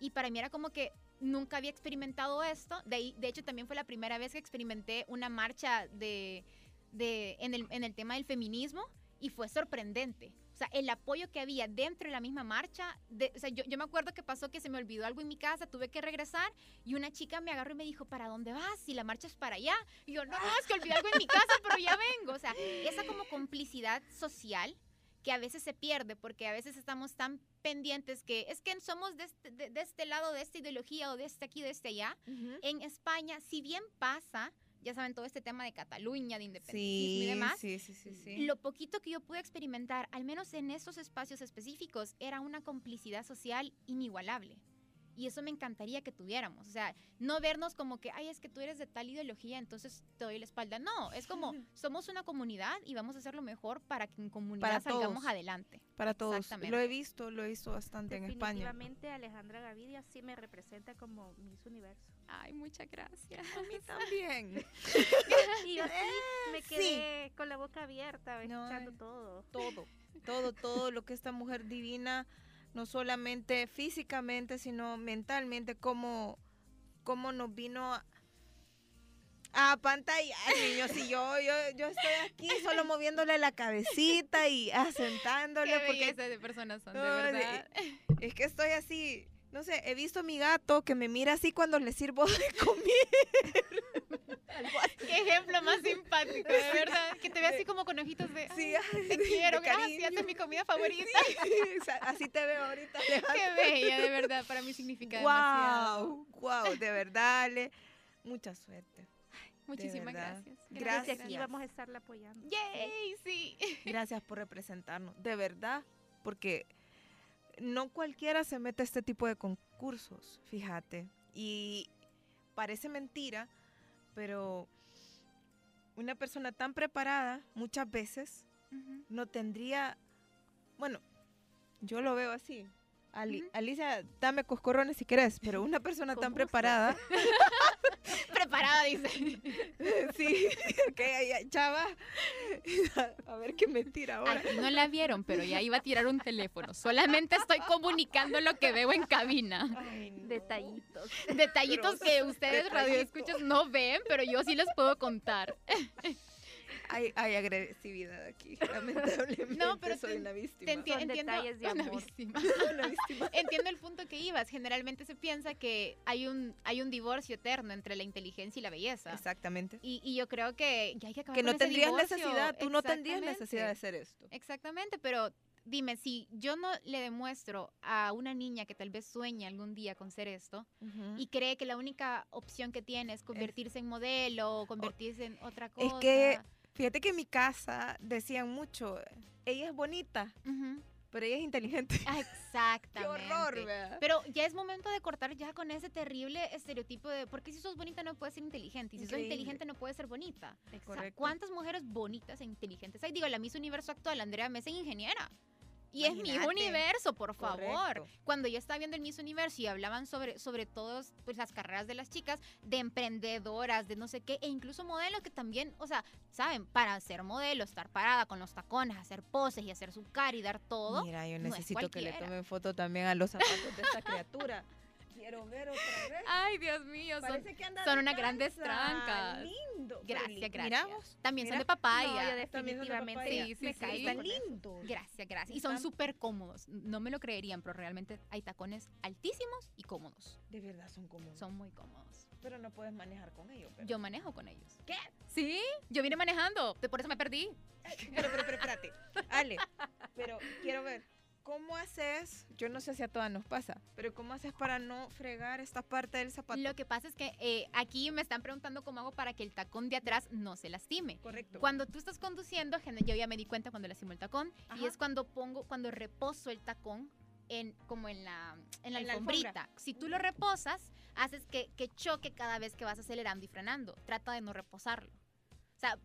Y para mí era como que nunca había experimentado esto. De, de hecho, también fue la primera vez que experimenté una marcha de, de, en, el, en el tema del feminismo y fue sorprendente. O sea, el apoyo que había dentro de la misma marcha. de- o sea, yo, yo me acuerdo que pasó que se me olvidó algo en mi casa, tuve que regresar y una chica me agarró y me dijo, ¿para dónde vas? Si la marcha es para allá. Y yo, no, no, es que olvidé algo en mi casa, pero ya vengo. O sea, esa como complicidad social que a veces se pierde porque a veces estamos tan pendientes que es que somos de este, de- de este lado, de esta ideología o de este aquí, de este allá. Ujú. En España, si bien pasa, ya saben, todo este tema de Cataluña, de independentismo Sí, y demás, sí, sí, sí, sí. lo poquito que yo pude experimentar, al menos en esos espacios específicos, era una complicidad social inigualable. Y eso me encantaría que tuviéramos. O sea, no vernos como que, ay, es que tú eres de tal ideología, entonces te doy la espalda. No, es como, somos una comunidad y vamos a hacer lo mejor para que en comunidad Para salgamos todos. adelante. Para todos. Exactamente. Lo he visto, lo he visto bastante en España. Definitivamente Alejandra Gaviria sí me representa como Miss Universo. Ay, muchas gracias. A mí también. <laughs> <laughs> Y yo sí me Sí. quedé con la boca abierta, escuchando eh. todo. todo, todo, todo lo que esta mujer divina, no solamente físicamente, sino mentalmente, cómo, cómo nos vino a, a pantallar, niños. Y yo, yo, yo estoy aquí solo moviéndole la cabecita y asentándole, Qué porque de personas son, de No, de- verdad. es que estoy así. No sé, he visto a mi gato que me mira así cuando le sirvo de <laughs> comida. <laughs> Qué ejemplo más simpático, de verdad. Que te ve así como con ojitos de, Sí, "Ay, te quiero, gracias, es mi comida favorita. <laughs> Sea, así te veo ahorita. Qué bella, de verdad, para mí significa demasiado. Wow, wow, de verdad, Ale, mucha suerte. Muchísimas gracias. Gracias. Desde aquí vamos a estarla apoyando. Yay, sí. Gracias por representarnos, de verdad, porque no cualquiera se mete a este tipo de concursos, fíjate. Y parece mentira, pero una persona tan preparada muchas veces no tendría, bueno, yo lo veo así. Ali-. Alicia, dame coscorrones si querés, pero una persona <laughs> tan gusto. preparada <laughs> Preparada, dice. <laughs> sí, que ella, chava, a ver qué mentira ahora. Aquí no la vieron, pero ya iba a tirar un teléfono. Solamente estoy comunicando lo que veo en cabina. Ay, no. Detallitos. Detallitos que ustedes radioescuchas no ven, pero yo sí les puedo contar. Hay, hay agresividad aquí, <laughs> lamentablemente. No, pero soy te- una Te víctima. enti- Son entiendo. detalles de una amor. víctima. <laughs> Una víctima. <laughs> Entiendo el punto que ibas. Generalmente se piensa que hay un, hay un divorcio eterno entre la inteligencia y la belleza. Exactamente. Y, y yo creo que ya hay que acabar Que no con ese tendrías divorcio. necesidad, tú no tendrías necesidad de hacer esto. Exactamente, pero dime, si yo no le demuestro a una niña que tal vez sueña algún día con ser esto y cree que la única opción que tiene es convertirse en modelo o convertirse en otra cosa. Es que- Fíjate que en mi casa decían mucho, ella es bonita, Ujú. pero ella es inteligente. <laughs> Exactamente. Qué horror, ¿verdad? Pero ya es momento de cortar ya con ese terrible estereotipo de porque si sos bonita no puedes ser inteligente y si sos inteligente no puedes ser bonita. Es O sea, correcto. ¿Cuántas mujeres bonitas e inteligentes hay? Digo, la Miss Universo actual, Andrea Mesa, es ingeniera. Y es mi Imagínate. universo, por favor. Correcto. Cuando yo estaba viendo el Miss Universo y hablaban sobre, sobre todas pues, las carreras de las chicas, de emprendedoras, de no sé qué, e incluso modelos que también, o sea, saben, para ser modelo, estar parada con los tacones, hacer poses y hacer su cara y dar todo. Mira, yo no es necesito que le tomen foto también a los zapatos de esta <laughs> criatura. Quiero ver otra vez. Ay, Dios mío, son, que anda son unas grandes trancas. Lindo. Gracias, gracias. Miramos. También mira. son de papaya. No, yo También son de definitivamente papaya. Sí, sí, me sí. Están lindos. Gracias, gracias. Y son súper cómodos. No me lo creerían, pero realmente hay tacones altísimos y cómodos. De verdad son cómodos. Son muy cómodos. Pero no puedes manejar con ellos. Pero... Yo manejo con ellos. ¿Qué? Sí, yo vine manejando. Por eso me perdí. Pero, pero, pero, espérate. Ale, <laughs> pero quiero ver. ¿Cómo haces? Yo no sé si a todas nos pasa, pero ¿cómo haces para no fregar esta parte del zapato? Lo que pasa es que eh, aquí me están preguntando cómo hago para que el tacón de atrás no se lastime. Correcto. Cuando tú estás conduciendo, yo ya me di cuenta cuando lastimo el tacón, y es cuando pongo, cuando reposo el tacón en, como en la, en la En alfombrita. si tú lo reposas, haces que, que choque cada vez que vas acelerando y frenando. Trata de no reposarlo. O sea,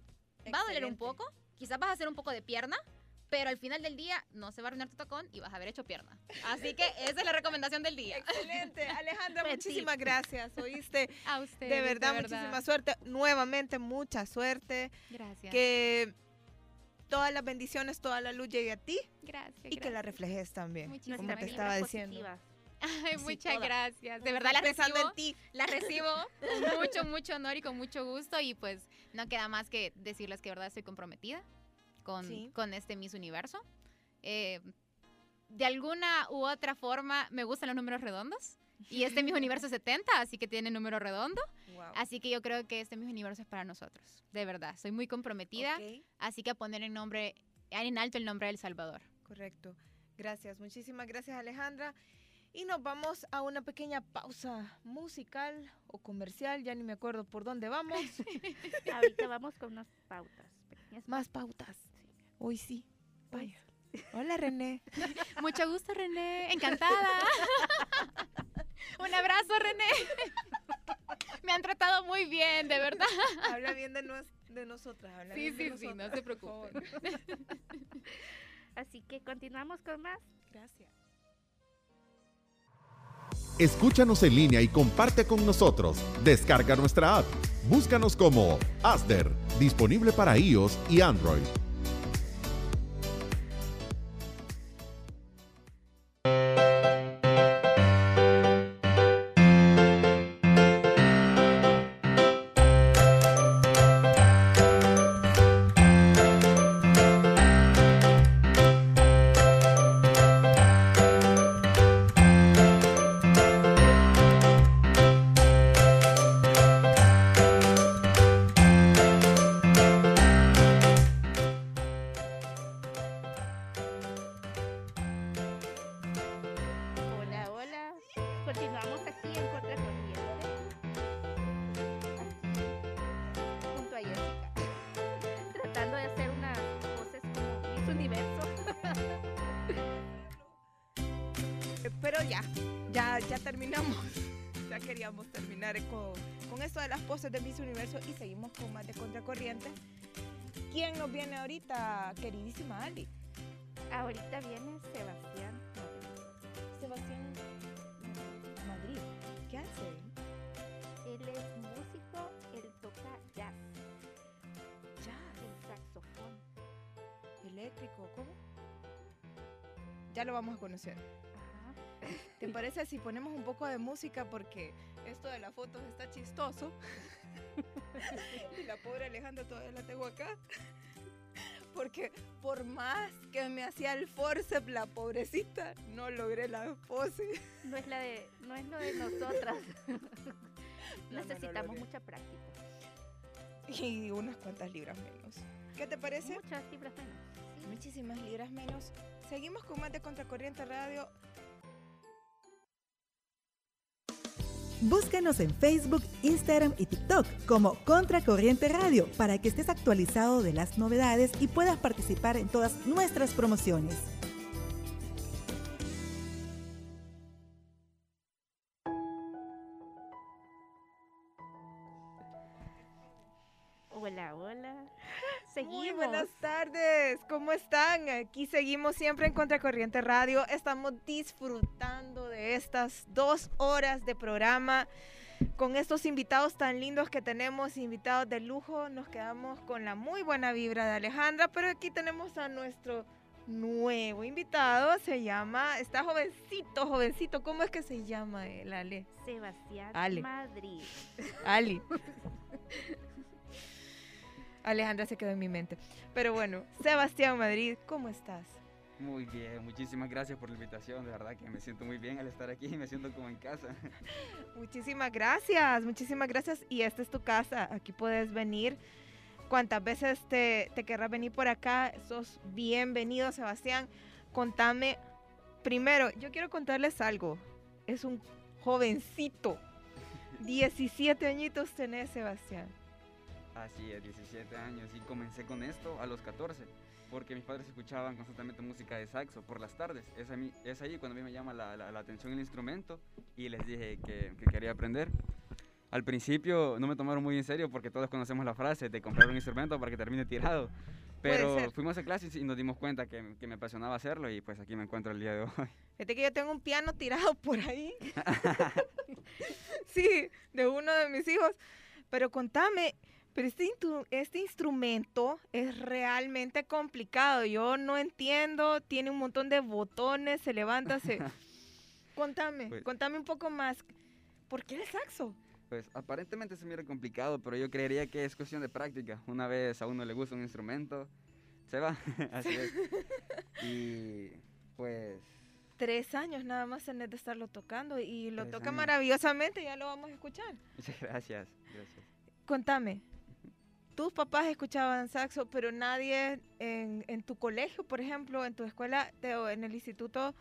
va a doler un poco, quizás vas a hacer un poco de pierna, pero al final del día no se va a arruinar tu tacón y vas a haber hecho pierna. Así que esa es la recomendación del día. Excelente. <laughs> Alejandra, muchísimas gracias. Oíste, A usted. de verdad, muchísima suerte. Nuevamente, mucha suerte. Gracias. Que todas las bendiciones, toda la luz llegue a ti Gracias. y que la reflejes también. Muchísimas Como te gracias. estaba diciendo. positivas. Ay, Sí, muchas toda. gracias. De verdad la Pensando recibo. en ti. La recibo <laughs> con mucho, mucho honor y con mucho gusto. Y pues no queda más que decirles que de verdad estoy comprometida con, Sí. con este Miss Universo. Eh, de alguna u otra forma me gustan los números redondos. Y este Miss Universo <laughs> es 70, así que tiene número redondo. Wow. Así que yo creo que este Miss Universo es para nosotros. De verdad, soy muy comprometida. Así que a poner en nombre, en alto el nombre de El Salvador. correcto. Gracias. Muchísimas gracias, Alejandra. Y nos vamos a una pequeña pausa musical o comercial, ya ni me acuerdo por dónde vamos. <laughs> Ahorita vamos con unas pautas. Pequeñas Más pautas. Sí. Hoy sí. Vaya. Hola, René. <laughs> Mucho gusto, René. Encantada. <laughs> Un abrazo, René. <laughs> Me han tratado muy bien, de verdad. Habla bien de, nos- de nosotras. Habla Sí, bien de sí, sí, no se preocupen. Así que continuamos con más. Gracias. Escúchanos en línea y comparte con nosotros. Descarga nuestra app. Búscanos como Asder, disponible para iOS y Android. Vamos a conocer. Ajá. ¿Te parece si ponemos un poco de música? Porque esto de las fotos está chistoso. y la pobre Alejandra todavía la tengo acá. Porque por más que me hacía el forceps, la pobrecita, no logré la pose. No es la de, no es lo de nosotras. No, no Necesitamos logré. mucha práctica. Y unas cuantas libras menos. ¿Qué te parece? Muchas libras menos. Muchísimas libras menos. Seguimos con más de Contracorriente Radio. Búscanos en Facebook, Instagram y TikTok como Contracorriente Radio para que estés actualizado de las novedades y puedas participar en todas nuestras promociones. Tardes, ¿cómo están? Aquí seguimos siempre en Contracorriente Radio. Estamos disfrutando de estas dos horas de programa con estos invitados tan lindos que tenemos, invitados de lujo. Nos quedamos con la muy buena vibra de Alejandra, pero aquí tenemos a nuestro nuevo invitado. Se llama, está jovencito, jovencito. ¿Cómo es que se llama él, Ale? Sebastián Ale. Madrid. Ali. <laughs> Alejandra se quedó en mi mente. Pero bueno, Sebastián Madrid, ¿cómo estás? Muy bien, muchísimas gracias por la invitación, de verdad que me siento muy bien al estar aquí, me siento como en casa. <laughs> Muchísimas gracias, muchísimas gracias. Y esta es tu casa, aquí puedes venir. Cuantas veces te, te querrás venir por acá, sos bienvenido, Sebastián. Contame, primero, yo quiero contarles algo. Es un jovencito. <laughs> 17 añitos tenés, Sebastián. Así es, 17 años y comencé con esto a los 14, porque mis padres escuchaban constantemente música de saxo por las tardes. Es, a mí, es ahí cuando a mí me llama la, la- la atención el instrumento y les dije que, que quería aprender. Al principio no me tomaron muy en serio porque todos conocemos la frase de comprar un instrumento para que termine tirado. Pero fuimos a clases y nos dimos cuenta que, que me apasionaba hacerlo y pues aquí me encuentro el día de hoy. Fíjate que yo tengo un piano tirado <laughs> por ahí. <laughs> sí, de uno de mis hijos. Pero contame, pero este, este instrumento es realmente complicado. Yo no entiendo, tiene un montón de botones, se levanta, se... <laughs> Contame, Pues- contame un poco más. ¿Por qué el saxo? Pues aparentemente se mira complicado, pero yo creería que es cuestión de práctica. Una vez a uno le gusta un instrumento, se va. <laughs> Así es. <laughs> Y pues Tres años nada más tenés de estarlo tocando y lo toca años. maravillosamente, ya lo vamos a escuchar. muchas gracias. Gracias. Contame, tus papás escuchaban saxo, pero nadie en, en tu colegio, por ejemplo, en tu escuela te- o en el instituto,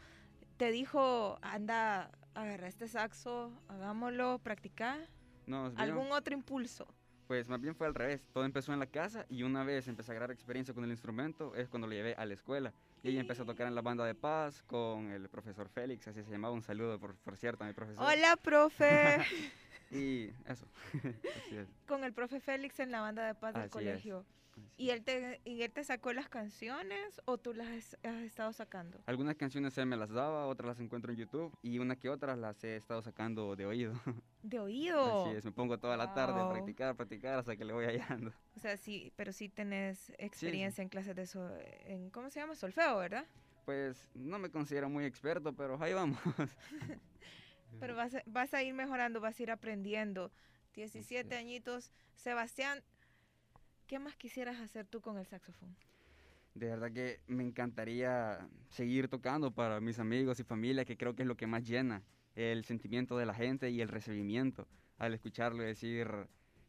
te dijo, anda, agarra este saxo, hagámoslo, practicar. No, bien, ¿Algún otro impulso? pues más bien fue al revés. Todo empezó en la casa y una vez empecé a agarrar experiencia con el instrumento es cuando lo llevé a la escuela. Y ahí empecé a tocar en la banda de paz con el profesor Félix, así se llamaba. Un saludo, por, por cierto, a mi profesor. Hola, profe. <laughs> Y eso. <laughs> así es. Con el profe Félix en la banda de paz del Así colegio. ¿Y él, te, ¿Y él te sacó las canciones o tú las has- estado sacando? Algunas canciones él me las daba, otras las encuentro en YouTube y una que otras las he estado sacando de oído. <laughs> De oído. Así es, me pongo toda la tarde a Wow. practicar, practicar hasta que le voy hallando. O sea, sí, pero sí tenés experiencia en clases de eso, en, ¿cómo se llama? Solfeo, ¿verdad? Pues no me considero muy experto, pero ahí vamos. <laughs> Pero vas a, vas a ir mejorando, vas a ir aprendiendo. 17 es. añitos. Sebastián, ¿qué más quisieras hacer tú con el saxofón? De verdad que me encantaría seguir tocando para mis amigos y familia, que creo que es lo que más llena el sentimiento de la gente y el recibimiento al escucharlo y decir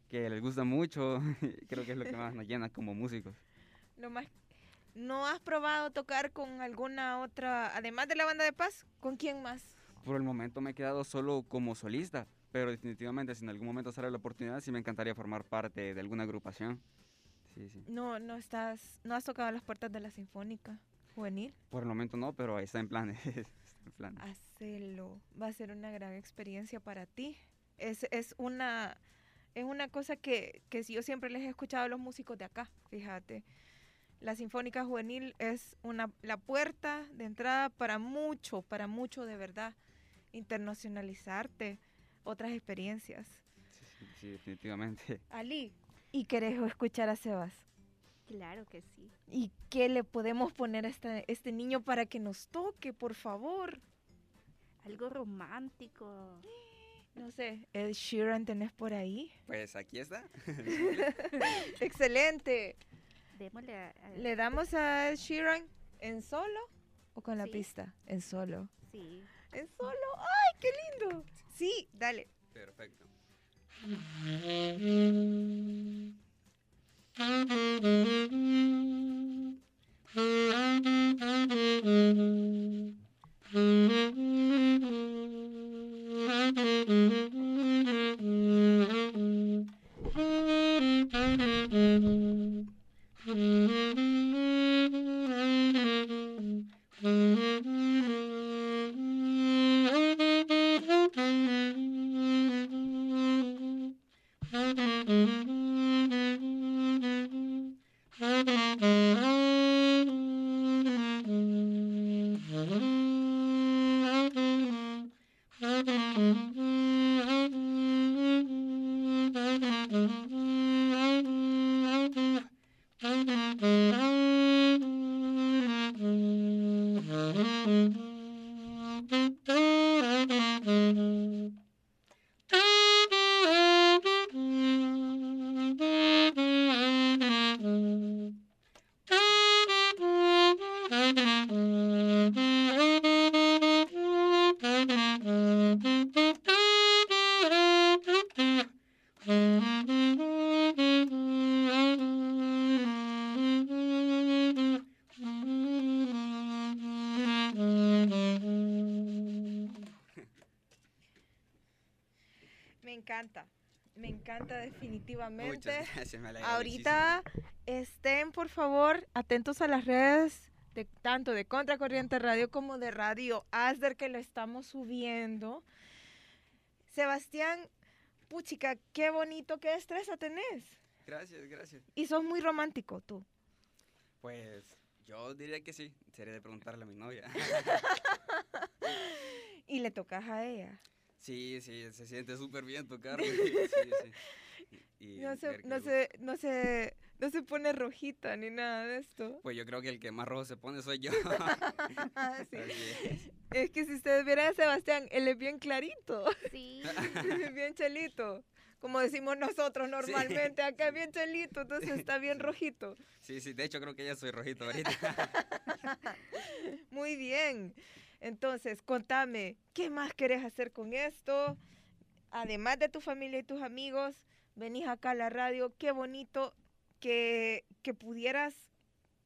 que les gusta mucho, <laughs> creo que es lo que más nos llena como músicos. <laughs> Lo más, ¿No has probado tocar con alguna otra, además de la banda de paz? ¿Con quién más? Por el momento me he quedado solo como solista, pero definitivamente si en algún momento sale la oportunidad, sí me encantaría formar parte de alguna agrupación. Sí, sí. No, no estás, no has tocado las puertas de la Sinfónica Juvenil. Por el momento no, pero ahí está en planes. <laughs> está en planes. Hacelo. Va a ser una gran experiencia para ti. Es, es una es una cosa que, que yo siempre les he escuchado a los músicos de acá, fíjate. La Sinfónica Juvenil es una, la puerta de entrada para mucho, para mucho de verdad. Internacionalizarte, otras experiencias. Sí, sí, sí, definitivamente. <laughs> Ali, ¿y querés escuchar a Sebas? Claro que sí. ¿Y qué le podemos poner a esta- este niño para que nos toque, por favor? Algo romántico. <gasps> No sé, Ed Sheeran tenés por ahí. Pues aquí está. <laughs> Excelente. Démosle a, a- ¿Le damos a Ed Sheeran en solo o con la pista? En solo. Sí. En solo. ¡Ay, qué lindo! Sí, dale. Perfecto. <laughs> encanta. Me encanta definitivamente. Muchas gracias, me Ahorita estén, por favor, atentos a las redes de tanto de Contracorriente Radio como de Radio Asder que lo estamos subiendo. Sebastián, puchica, qué bonito, qué destreza tenés. Gracias, gracias. Y sos muy romántico tú. Pues yo diría que sí. Sería de preguntarle a mi novia. <laughs> y le tocas a ella. Sí, sí, se siente súper bien tocar. <laughs> sí, sí. Y no, se, no, se, no, se, no se pone rojita ni nada de esto. Pues yo creo que el que más rojo se pone soy yo. <laughs> sí. es. es. que si ustedes vieran a Sebastián, él es bien clarito. Sí. <laughs> bien chelito. Como decimos nosotros normalmente, sí. acá es bien chelito, entonces está bien rojito. Sí, sí, de hecho creo que ya soy rojito ahorita. Muy bien. Entonces, contame, ¿qué más querés hacer con esto? Además de tu familia y tus amigos, venís acá a la radio, qué bonito que, que pudieras...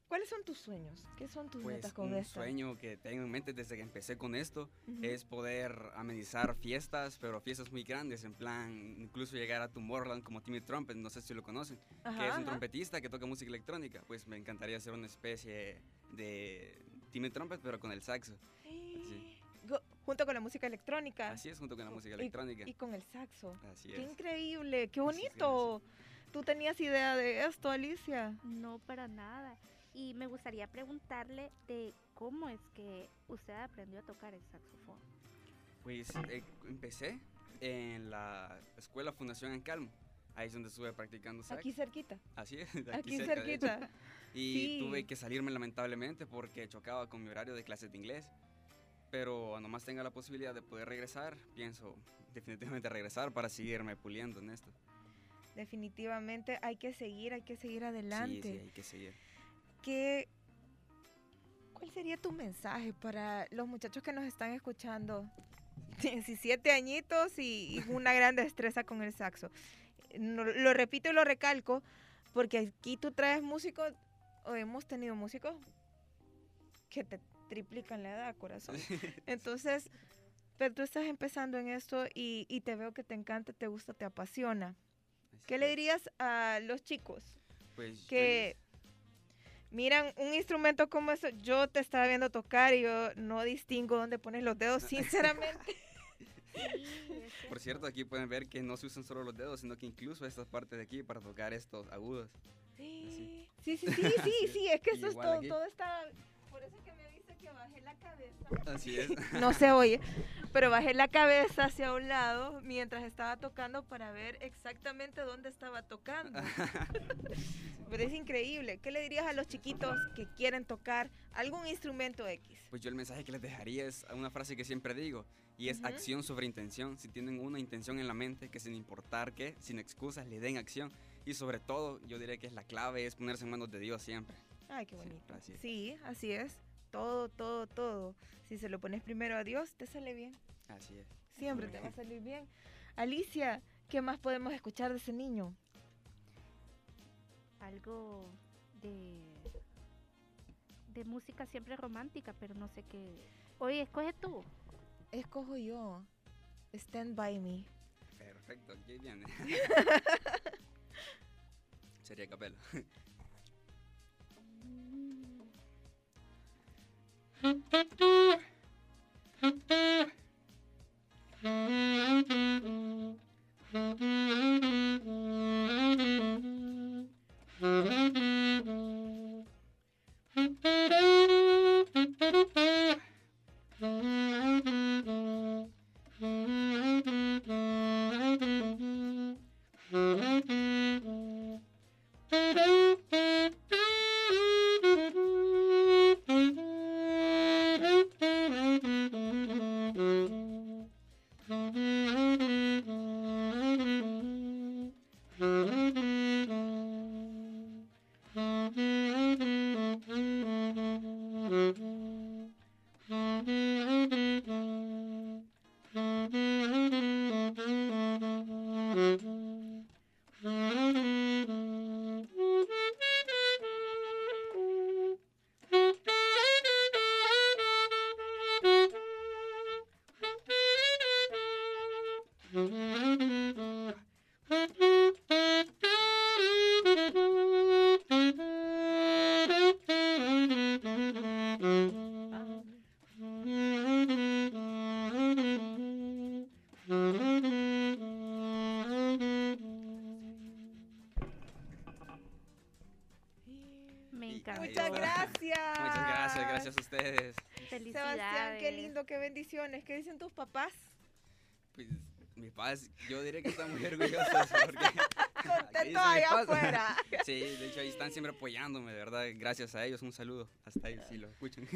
¿Cuáles son tus sueños? ¿Qué son tus pues metas con un esto? Un sueño que tengo en mente desde que empecé con esto uh -huh. es poder amenizar fiestas, pero fiestas muy grandes, en plan, incluso llegar a Tomorrowland como Timmy Trumpet, no sé si lo conocen, ajá, que es un ajá. trompetista que toca música electrónica. Pues me encantaría hacer una especie de Timmy Trumpet, pero con el saxo. Sí. Junto con la música electrónica. Así es, junto con la música electrónica. Y, y con el saxo. Así qué es. increíble, qué bonito. ¿Tú tenías idea de esto, Alicia? No, para nada. Y me gustaría preguntarle de cómo es que usted aprendió a tocar el saxofón. Pues eh, empecé en la escuela Fundación en Calmo. Ahí es donde estuve practicando sax. Aquí cerquita. Así es, <laughs> aquí, aquí cerca, cerquita. Y sí. tuve que salirme lamentablemente porque chocaba con mi horario de clases de inglés. Pero nomás tenga la posibilidad de poder regresar, pienso definitivamente regresar para seguirme puliendo en esto. Definitivamente hay que seguir, hay que seguir adelante. Sí, sí, hay que seguir. ¿Qué, ¿Cuál sería tu mensaje para los muchachos que nos están escuchando? 17 añitos y, y una <laughs> gran destreza con el saxo. No, lo repito y lo recalco porque aquí tú traes músicos, o hemos tenido músicos que te triplican la edad, corazón. <laughs> Entonces, pero tú estás empezando en esto y, y te veo que te encanta, te gusta, te apasiona. Así ¿Qué es. le dirías a los chicos pues que miran un instrumento como eso? Yo te estaba viendo tocar y yo no distingo dónde pones los dedos, <laughs> sinceramente. Sí, <laughs> Por cierto, aquí pueden ver que no se usan solo los dedos, sino que incluso esta parte de aquí para tocar estos agudos. Sí, sí, sí, sí, sí, sí, es que eso es todo, aquí. todo está... cabeza. Así es. <laughs> No se oye, pero bajé la cabeza hacia un lado mientras estaba tocando para ver exactamente dónde estaba tocando. <laughs> pero es increíble. ¿Qué le dirías a los chiquitos que quieren tocar algún instrumento X? Pues yo el mensaje que les dejaría es una frase que siempre digo, y es uh -huh. acción sobre intención. Si tienen una intención en la mente, que sin importar qué, sin excusas, le den acción. Y sobre todo, yo diría que es la clave, es ponerse en manos de Dios siempre. Ay, qué bonito. Sí, así es. Sí, así es. Todo, todo, todo. Si se lo pones primero a Dios, te sale bien. Así es. Siempre te va a salir bien. Alicia, ¿qué más podemos escuchar de ese niño? Algo de de música siempre romántica, pero no sé qué. Oye, escoge tú. Escojo yo. Stand by me. Perfecto, aquí viene. <laughs> Sería capela. Mm-hmm. Papás? Pues mis padres, yo diría que están muy <laughs> orgullosos porque... <laughs> Contentos allá afuera. <laughs> Sí, de hecho ahí están siempre apoyándome, de verdad. Gracias a ellos, un saludo. Hasta ahí, si lo escuchan.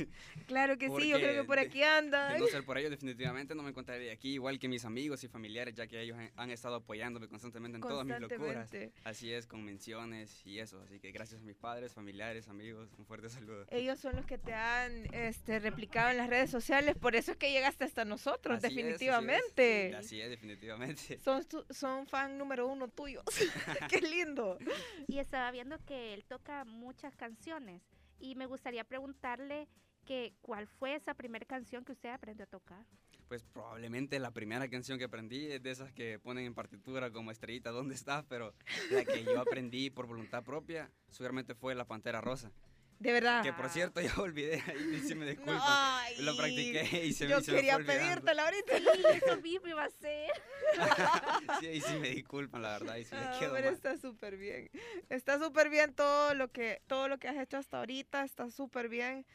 Claro que sí, yo creo que Porque por de- aquí andan. De no ser por ellos, definitivamente no me encontraría aquí, igual que mis amigos y familiares, ya que ellos han- han estado apoyándome constantemente en todas mis locuras. Constantemente. Así es, con menciones y eso. Así que gracias a mis padres, familiares, amigos, un fuerte saludo. Ellos son los que te han este, replicado en las redes sociales, por eso es que llegaste hasta nosotros, Así es, así es. definitivamente. Así es, definitivamente. Son, son fan número uno tuyos. <laughs> Qué lindo. Y estaba viendo que él toca muchas canciones. Y me gustaría preguntarle que cuál fue esa primera canción que usted aprendió a tocar. Pues probablemente la primera canción que aprendí es de esas que ponen en partitura como estrellita, ¿dónde estás? Pero la que yo aprendí por voluntad propia, seguramente fue La Pantera Rosa. De verdad. Que por cierto, ya olvidé ahí, sí me disculpan. Ay, Lo practiqué y se, Yo me- me quería pedírtela ahorita. Sí, eso mismo iba a ser. <laughs> Sí, ahí sí me disculpan, la verdad, y sí me Ah, quedó pero mal. está súper bien. Está súper bien todo lo que todo lo que has hecho hasta ahorita, está súper bien.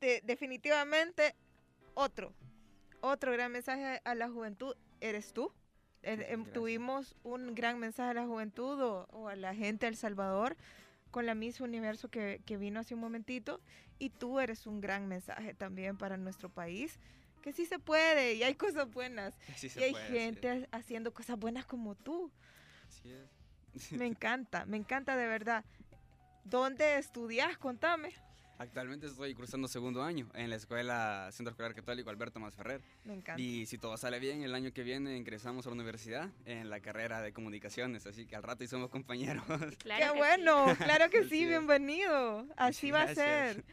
De- definitivamente otro otro gran mensaje a la juventud eres tú. Em, gracias. tuvimos un gran mensaje a la juventud o, o a la gente de El Salvador con la Miss Universo que, que vino hace un momentito y tú eres un gran mensaje también para nuestro país que sí se puede y hay cosas buenas <laughs> Sí y hay puede, sí, gente haciendo cosas buenas como tú. así es. Me <laughs> encanta, me encanta de verdad. ¿Dónde estudias? Contame. Actualmente estoy cursando segundo año en la escuela Centro Escolar Católico Alberto Masferrer. Me encanta. Y si todo sale bien, el año que viene ingresamos a la universidad en la carrera de comunicaciones, así que al rato y somos compañeros. Claro <laughs> Qué bueno, claro que <laughs> sí, bienvenido. Así va a ser.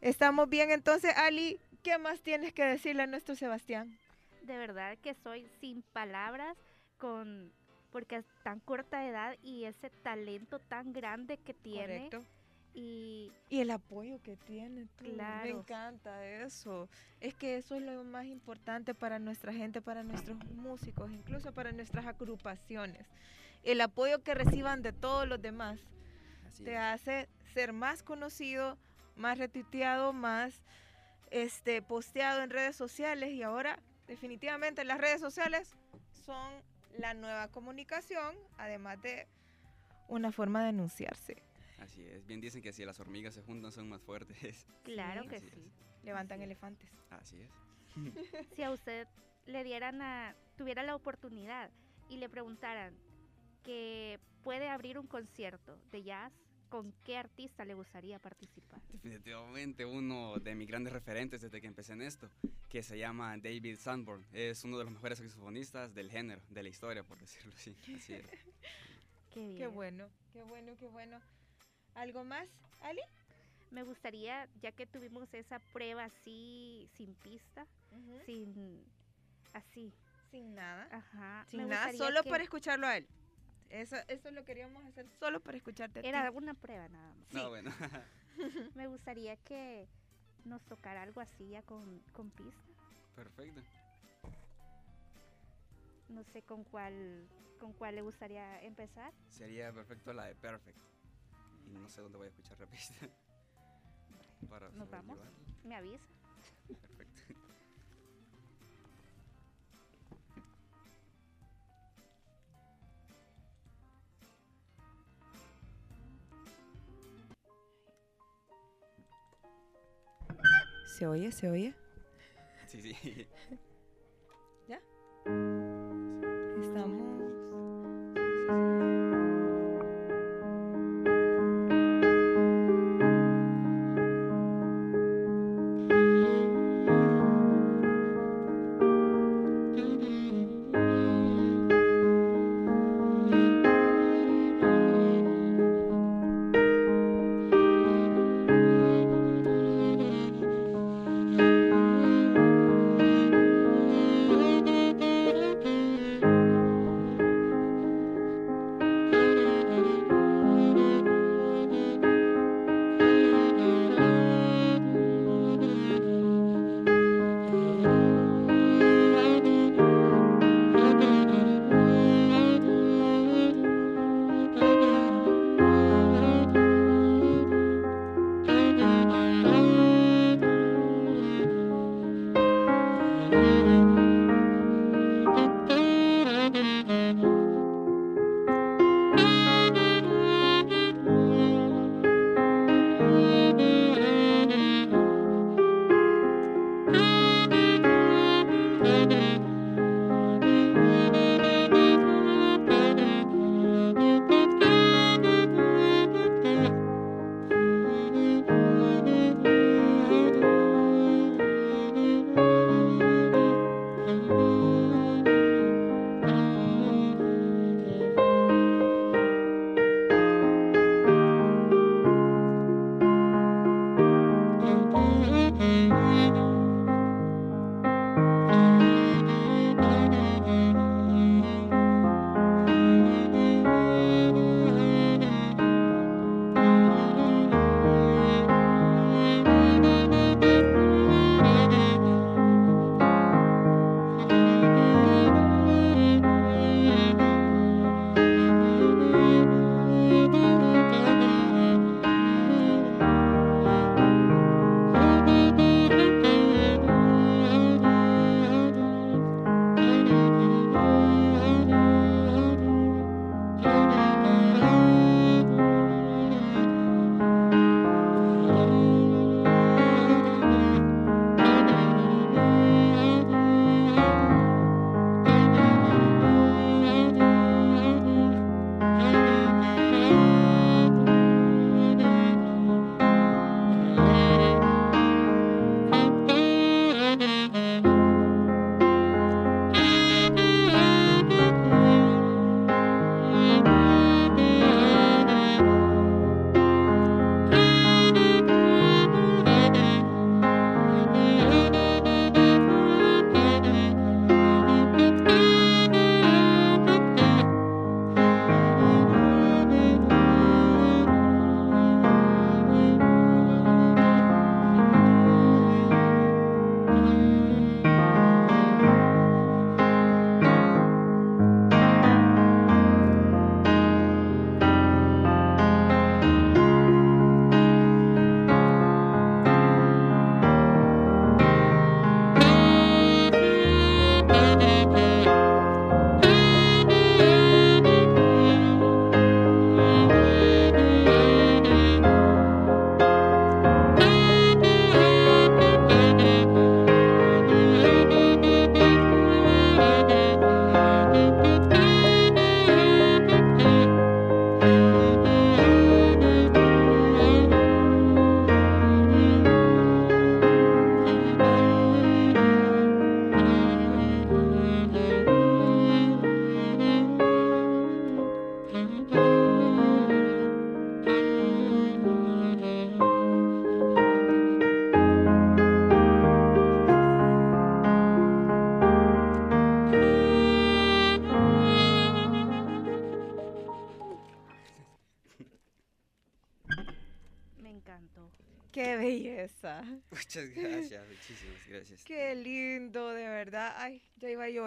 Estamos bien entonces, Ali. ¿Qué más tienes que decirle a nuestro Sebastián? De verdad que soy sin palabras con porque es tan corta edad y ese talento tan grande que tiene Correcto. Y Y el apoyo que tiene. tú. Me Claro. encanta eso. Es que eso es lo más importante para nuestra gente, para nuestros músicos, incluso para nuestras agrupaciones. El apoyo que reciban de todos los demás. Así te es. hace ser más conocido, más retuiteado, más este posteado en redes sociales y ahora definitivamente las redes sociales son la nueva comunicación, además de una forma de anunciarse. Así es. Bien dicen que si las hormigas se juntan son más fuertes. <laughs> claro Sí. que Así sí. Levantan Así es. elefantes. Así es. Si a usted le dieran a tuviera la oportunidad y le preguntaran que puede abrir un concierto de jazz, ¿con qué artista le gustaría participar? Definitivamente uno de mis grandes referentes desde que empecé en esto, que se llama David Sanborn. Es uno de los mejores saxofonistas del género, de la historia, por decirlo así. Así es. <laughs> Qué bien. Qué bueno, qué bueno, qué bueno. ¿Algo más, Ali? Me gustaría, ya que tuvimos esa prueba así, sin pista, sin así, Sin nada. ajá. Sin nada, solo que- para escucharlo a él. Eso, eso lo queríamos hacer solo para escucharte a ti. Era una prueba nada más. No, bueno. <laughs> Me gustaría que nos tocara algo así ya con, con pista. Perfecto. No sé con cuál, con cuál le gustaría empezar. Sería perfecto la de Perfect. Y no sé dónde voy a escuchar la pista. <laughs> Para Nos vamos. Me avisa. Perfecto. ¿Se oye? ¿Se oye? Sí, sí. <laughs> Estamos.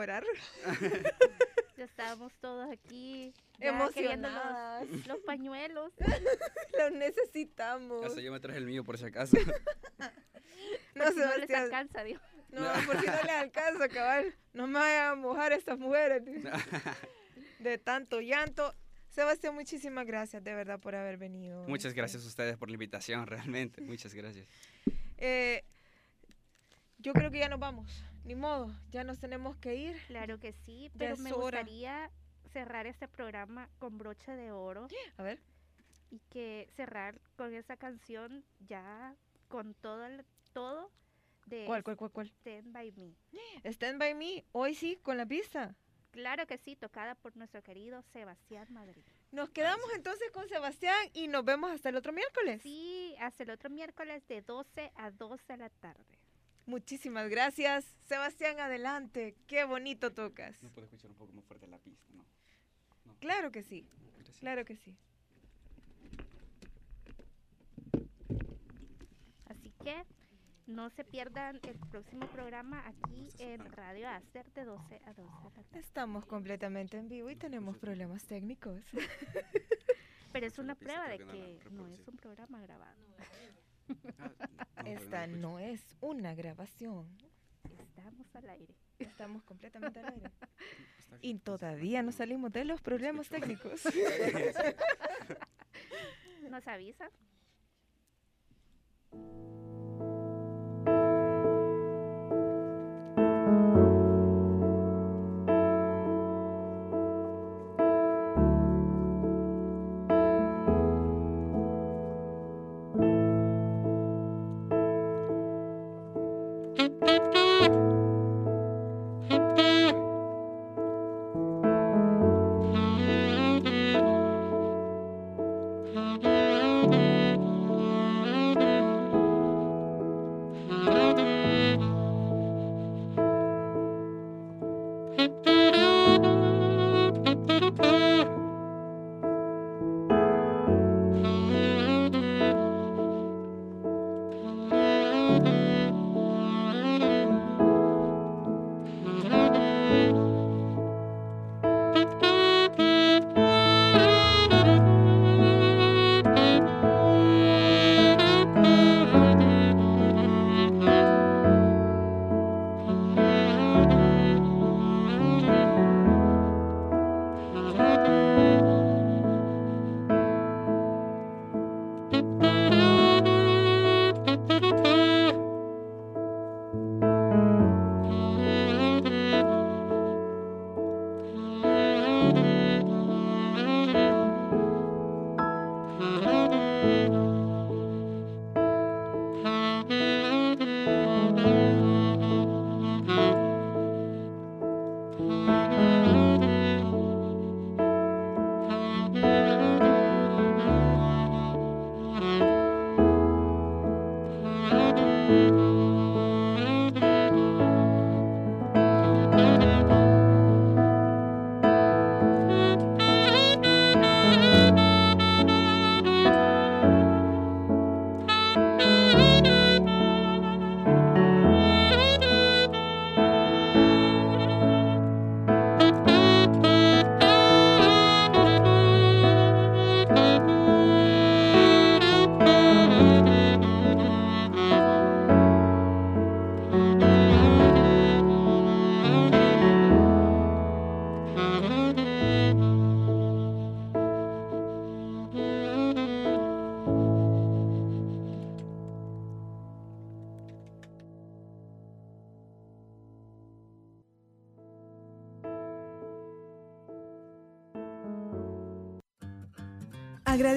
Llorar. Ya estábamos todos aquí. Emocionados. Los, los, pañuelos. <laughs> los necesitamos. Hasta yo me traje el mío por si acaso. <laughs> no, se no les alcanza, Dios. No, porque no les alcanza, cabal. No me vayan a mojar estas mujeres. <laughs> de tanto llanto. Sebastián, muchísimas gracias de verdad por haber venido. Muchas gracias a ustedes por la invitación, realmente. Muchas gracias. Eh, yo creo que ya nos vamos. Ni modo, ya nos tenemos que ir. Claro que sí, pero me gustaría cerrar este programa con broche de oro. A ver. Y que cerrar con esa canción ya con todo el, todo de ¿Cuál, cuál, cuál, cuál? Stand by Me. Stand by Me, hoy sí, con la pista. Claro que sí, tocada por nuestro querido Sebastián Madrid. Nos quedamos entonces con Sebastián y nos vemos hasta el otro miércoles. Sí, hasta el otro miércoles de 12 a 12 de la tarde. Muchísimas gracias. Sebastián, adelante. Qué bonito tocas. No puedo escuchar un poco más fuerte la pista, ¿no? Claro que sí. Claro que sí. Así que no se pierdan el próximo programa aquí en Radio Aster de 12 a 12. Estamos completamente en vivo y tenemos problemas técnicos. Pero es una prueba de que no es un programa grabado. <laughs> Esta no es una grabación. Estamos al aire. Estamos completamente al aire. Y todavía no salimos de los problemas técnicos. <laughs> ¿Nos avisa?